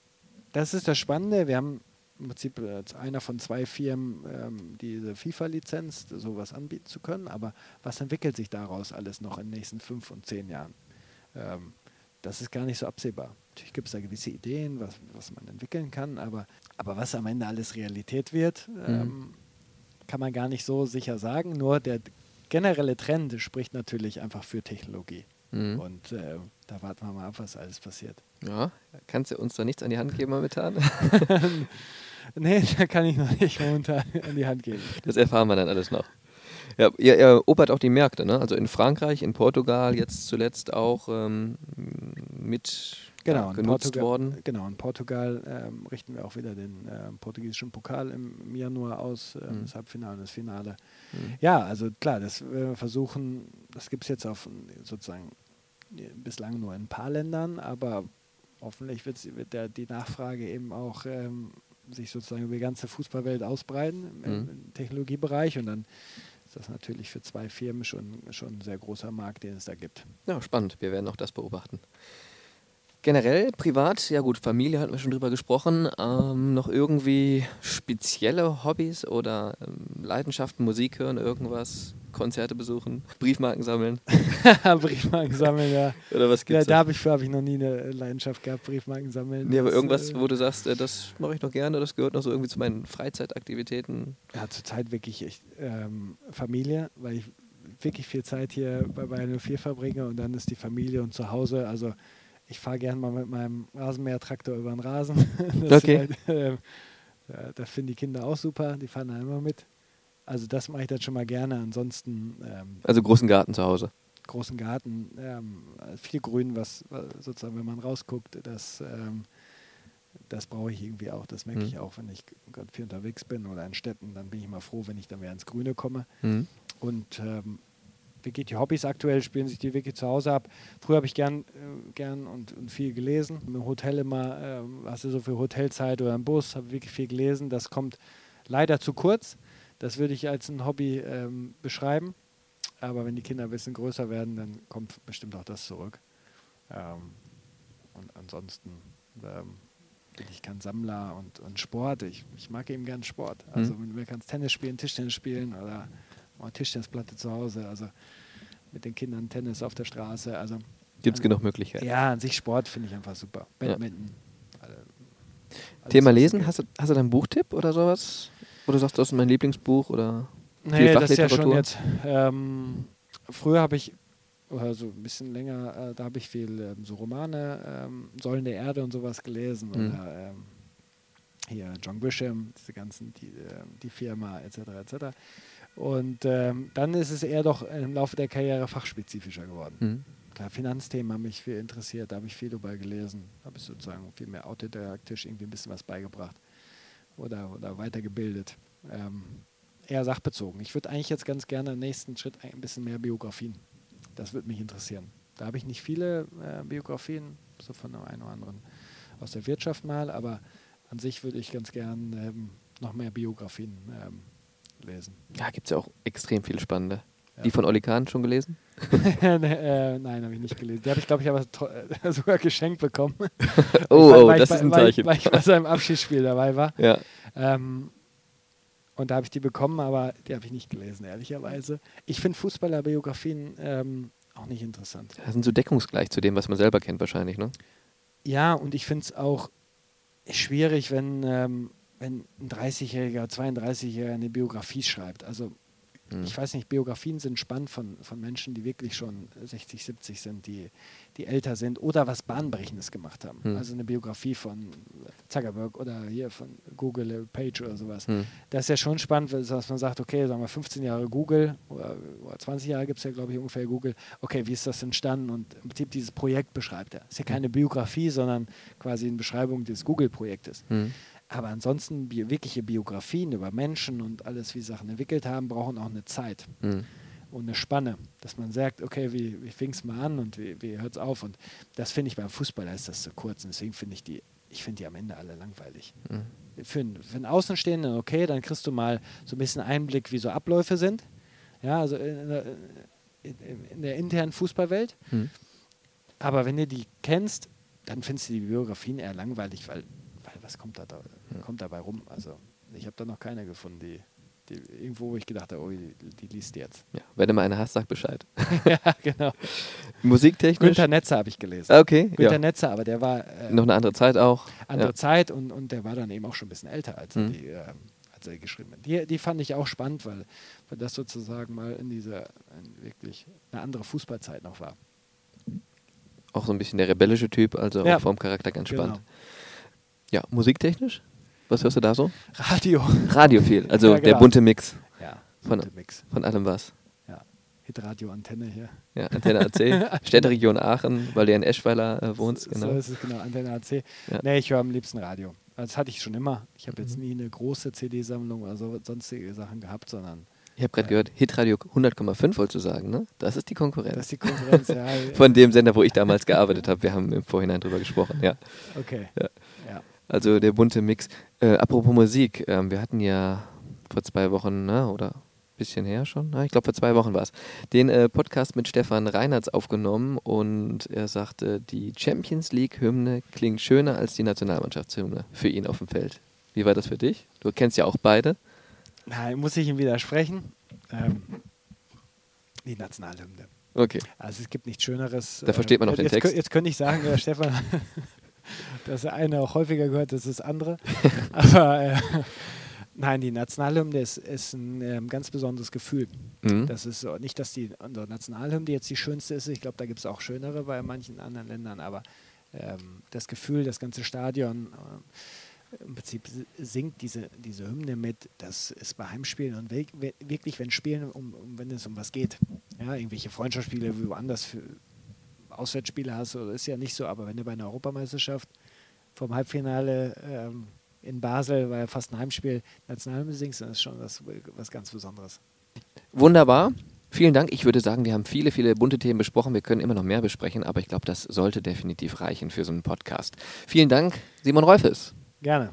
das ist das Spannende. Wir haben im Prinzip als einer von zwei Firmen ähm, diese FIFA-Lizenz, sowas anbieten zu können. Aber was entwickelt sich daraus alles noch in den nächsten fünf und zehn Jahren? Ähm, das ist gar nicht so absehbar. Natürlich gibt es da gewisse Ideen, was, was man entwickeln kann, aber, aber was am Ende alles Realität wird, ähm, kann man gar nicht so sicher sagen. Nur der generelle Trend spricht natürlich einfach für Technologie. Mhm. Und äh, da warten wir mal ab, was alles passiert. Ja, kannst du uns da nichts an die Hand geben momentan? nee, da kann ich noch nicht momentan an die Hand geben. Das erfahren wir dann alles noch. Ja, ihr erobert auch die Märkte, ne? Also in Frankreich, in Portugal, jetzt zuletzt auch ähm, mit Genau, genutzt Portugal, worden. Genau, in Portugal ähm, richten wir auch wieder den ähm, portugiesischen Pokal im, im Januar aus, ähm, Mhm. das Halbfinale und das Finale. Mhm. Ja, also klar, das werden wir versuchen, das gibt es jetzt auf sozusagen äh, bislang nur in ein paar Ländern, aber hoffentlich wird der, die Nachfrage eben auch ähm, sich sozusagen über die ganze Fußballwelt ausbreiten im, Mhm. im Technologiebereich und dann ist das natürlich für zwei Firmen schon, schon ein sehr großer Markt, den es da gibt. Ja, spannend. Wir werden auch das beobachten. Generell, privat, ja gut, Familie hatten wir schon drüber gesprochen. Ähm, noch irgendwie spezielle Hobbys oder ähm, Leidenschaften, Musik hören, irgendwas, Konzerte besuchen, Briefmarken sammeln Briefmarken sammeln, ja. oder was Ja, gibt's? da habe ich, hab ich noch nie eine Leidenschaft gehabt, Briefmarken sammeln. nee, aber Das, irgendwas, äh, wo du sagst, äh, das mache ich noch gerne, das gehört noch so irgendwie zu meinen Freizeitaktivitäten. Ja, zurzeit wirklich echt, ähm, Familie, weil ich wirklich viel Zeit hier bei Bayern 04 verbringe und dann ist die Familie und zu Hause. Also ich fahre gerne mal mit meinem Rasenmähertraktor über den Rasen. Das Okay. Halt, ja, das finden die Kinder auch super, die fahren da immer mit. Also das mache ich dann schon mal gerne. Ansonsten ähm, Also großen Garten zu Hause. großen Garten, ähm, viel Grün, was was sozusagen, wenn man rausguckt, das, ähm, das brauche ich irgendwie auch. Das merke Mhm. ich auch, wenn ich gerade viel unterwegs bin oder in Städten, dann bin ich immer froh, wenn ich dann wieder ins Grüne komme. Mhm. Und ähm, wirklich die Hobbys aktuell spielen sich die wirklich zu Hause ab. Früher habe ich gern, äh, gern und, und viel gelesen. Im Hotel immer, ähm, hast du so viel Hotelzeit oder im Bus, habe wirklich viel gelesen. Das kommt leider zu kurz. Das würde ich als ein Hobby ähm, beschreiben. Aber wenn die Kinder ein bisschen größer werden, dann kommt bestimmt auch das zurück. Ähm, und ansonsten ähm, bin ich kein Sammler und, und Sport. Ich, ich mag eben gern Sport. Also Mhm. wenn du kannst Tennis spielen, Tischtennis spielen oder mal Tischtennisplatte zu Hause. Also mit den Kindern Tennis auf der Straße. Also Gibt es genug Möglichkeiten. Ja, an sich Sport finde ich einfach super. Ja. Badminton. alle- alles, Thema Lesen, hast du, hast du da einen Buchtipp oder sowas? Du sagst, das ist mein Lieblingsbuch oder Nee, das ist ja schon jetzt. Ähm, früher habe ich, oder so ein bisschen länger, äh, da habe ich viel ähm, so Romane, ähm, Säulen der Erde und sowas gelesen. Mhm. Oder ähm, hier John Grisham, diese ganzen, die, ähm, die Firma etc. etc. Und ähm, dann ist es eher doch im Laufe der Karriere fachspezifischer geworden. Mhm. Klar, Finanzthemen haben mich viel interessiert, da habe ich viel darüber gelesen, habe ich sozusagen viel mehr autodidaktisch irgendwie ein bisschen was beigebracht oder, oder weitergebildet. Ähm, eher sachbezogen. Ich würde eigentlich jetzt ganz gerne im nächsten Schritt ein bisschen mehr Biografien. Das würde mich interessieren. Da habe ich nicht viele äh, Biografien, so von dem einen oder anderen aus der Wirtschaft mal, aber an sich würde ich ganz gern ähm, noch mehr Biografien ähm, lesen. Ja, gibt es ja auch extrem viele spannende. Ja. Die von Oli Kahn schon gelesen? äh, nein, habe ich nicht gelesen. Die habe ich, glaube ich, aber äh, sogar geschenkt bekommen. Oh, Weil- oh das ich, ist ein bei- weil, Zeichen. Weil ich bei seinem Abschiedsspiel dabei war. Ja. Ähm, und da habe ich die bekommen, aber die habe ich nicht gelesen, ehrlicherweise. Ich finde Fußballerbiografien ähm, auch nicht interessant. Das sind so deckungsgleich zu dem, was man selber kennt wahrscheinlich, ne? Ja, und ich finde es auch schwierig, wenn, ähm, wenn ein 30-Jähriger, 32-Jähriger eine Biografie schreibt. Also Mhm. ich weiß nicht, Biografien sind spannend von, von Menschen, die wirklich schon 60, 70 sind, die, die älter sind oder was Bahnbrechendes gemacht haben. Hm. Also eine Biografie von Zuckerberg oder hier von Google äh, Page oder sowas. Hm. Das ist ja schon spannend, dass man sagt, okay, sagen wir 15 Jahre Google oder, oder 20 Jahre gibt es ja, glaube ich, ungefähr Google. Okay, wie ist das entstanden? Und im Prinzip dieses Projekt beschreibt er. Ist ja keine Biografie, sondern quasi eine Beschreibung des Google-Projektes. Aber ansonsten bi wirkliche Biografien über Menschen und alles, wie Sachen entwickelt haben, brauchen auch eine Zeit Hm. und eine Spanne, dass man sagt, okay, wie, wie fing es mal an und wie, wie hört es auf? Und das finde ich beim Fußball, da ist das zu kurz. Und deswegen finde ich die, ich finde die am Ende alle langweilig. Hm. Für, einen- für einen Außenstehenden, okay, dann kriegst du mal so ein bisschen Einblick, wie so Abläufe sind. Ja, also in der, in, in der internen Fußballwelt. Hm. Aber wenn du die kennst, dann findest du die Biografien eher langweilig, weil, weil was kommt, da, da, kommt dabei rum? Also ich habe da noch keine gefunden, die, die irgendwo, wo ich gedacht habe, oh, die, die liest jetzt. Ja. Wenn du mal eine hast, sag Bescheid. ja, genau. Musiktechnisch? Günter Netzer habe ich gelesen. Okay. Günter Ja. Netzer, aber der war äh, Noch eine andere Zeit auch. andere ja. Zeit und, und der war dann eben auch schon ein bisschen älter, als er Mhm. die, äh, als er geschrieben hat. Die, die fand ich auch spannend, weil, weil das sozusagen mal in dieser in wirklich eine andere Fußballzeit noch war. Auch so ein bisschen der rebellische Typ, also Ja. auch vom Charakter ganz Genau. Ja, musiktechnisch? Was hörst du da so? Radio. Radio viel, also Ja, der genau. bunte Mix Ja, Von- bunte Mix. von allem was. Ja. Hitradio Antenne hier. Ja, Antenne AC, Städteregion Aachen, weil du ja in Eschweiler äh, wohnst, So genau. ist es genau, Antenne AC. Ja. Nee, ich höre am liebsten Radio. Also Das hatte ich schon immer. Ich habe Mhm. jetzt nie eine große CD-Sammlung oder so sonstige Sachen gehabt, sondern Ich habe gerade gehört, Hitradio 100,5 wolltest du sagen, ne? Das ist die Konkurrenz. das ist die Konkurrenz. ja, Von dem Sender, wo ich damals gearbeitet habe. Wir haben im Vorhinein drüber gesprochen, ja. okay. Ja. Ja. Also der bunte Mix. Äh, apropos Musik, ähm, wir hatten ja vor zwei Wochen, ne, oder ein bisschen her schon, na, ich glaube vor zwei Wochen war es, den äh, Podcast mit Stefan Reinhardt aufgenommen und er sagte, die Champions League-Hymne klingt schöner als die Nationalmannschaftshymne für ihn auf dem Feld. Wie war das für dich? Du kennst ja auch beide. Nein, muss ich ihm widersprechen. Ähm, die Nationalhymne. Okay. Also es gibt nichts Schöneres. Da versteht man auch jetzt, den jetzt, Text. Jetzt könnte ich sagen, ja, Stefan, dass der eine auch häufiger gehört, als das andere. Aber äh, nein, die Nationalhymne ist, ist ein ähm, ganz besonderes Gefühl. Mhm. Das ist nicht, dass die unsere Nationalhymne jetzt die schönste ist. Ich glaube, da gibt es auch schönere bei manchen anderen Ländern, aber ähm, das Gefühl, das ganze Stadion äh, im Prinzip singt diese, diese Hymne mit, das ist bei Heimspielen und wirklich, wenn Spielen, um, um, wenn es um was geht, ja, irgendwelche Freundschaftsspiele, woanders für Auswärtsspiele hast, oder ist ja nicht so, aber wenn du bei einer Europameisterschaft vom Halbfinale ähm, in Basel, war ja fast ein Heimspiel, Nationalhymne singst, dann ist schon was, was ganz Besonderes. Wunderbar. Vielen Dank. Ich würde sagen, wir haben viele, viele bunte Themen besprochen. Wir können immer noch mehr besprechen, aber ich glaube, das sollte definitiv reichen für so einen Podcast. Vielen Dank, Simon Rolfes. Gerne.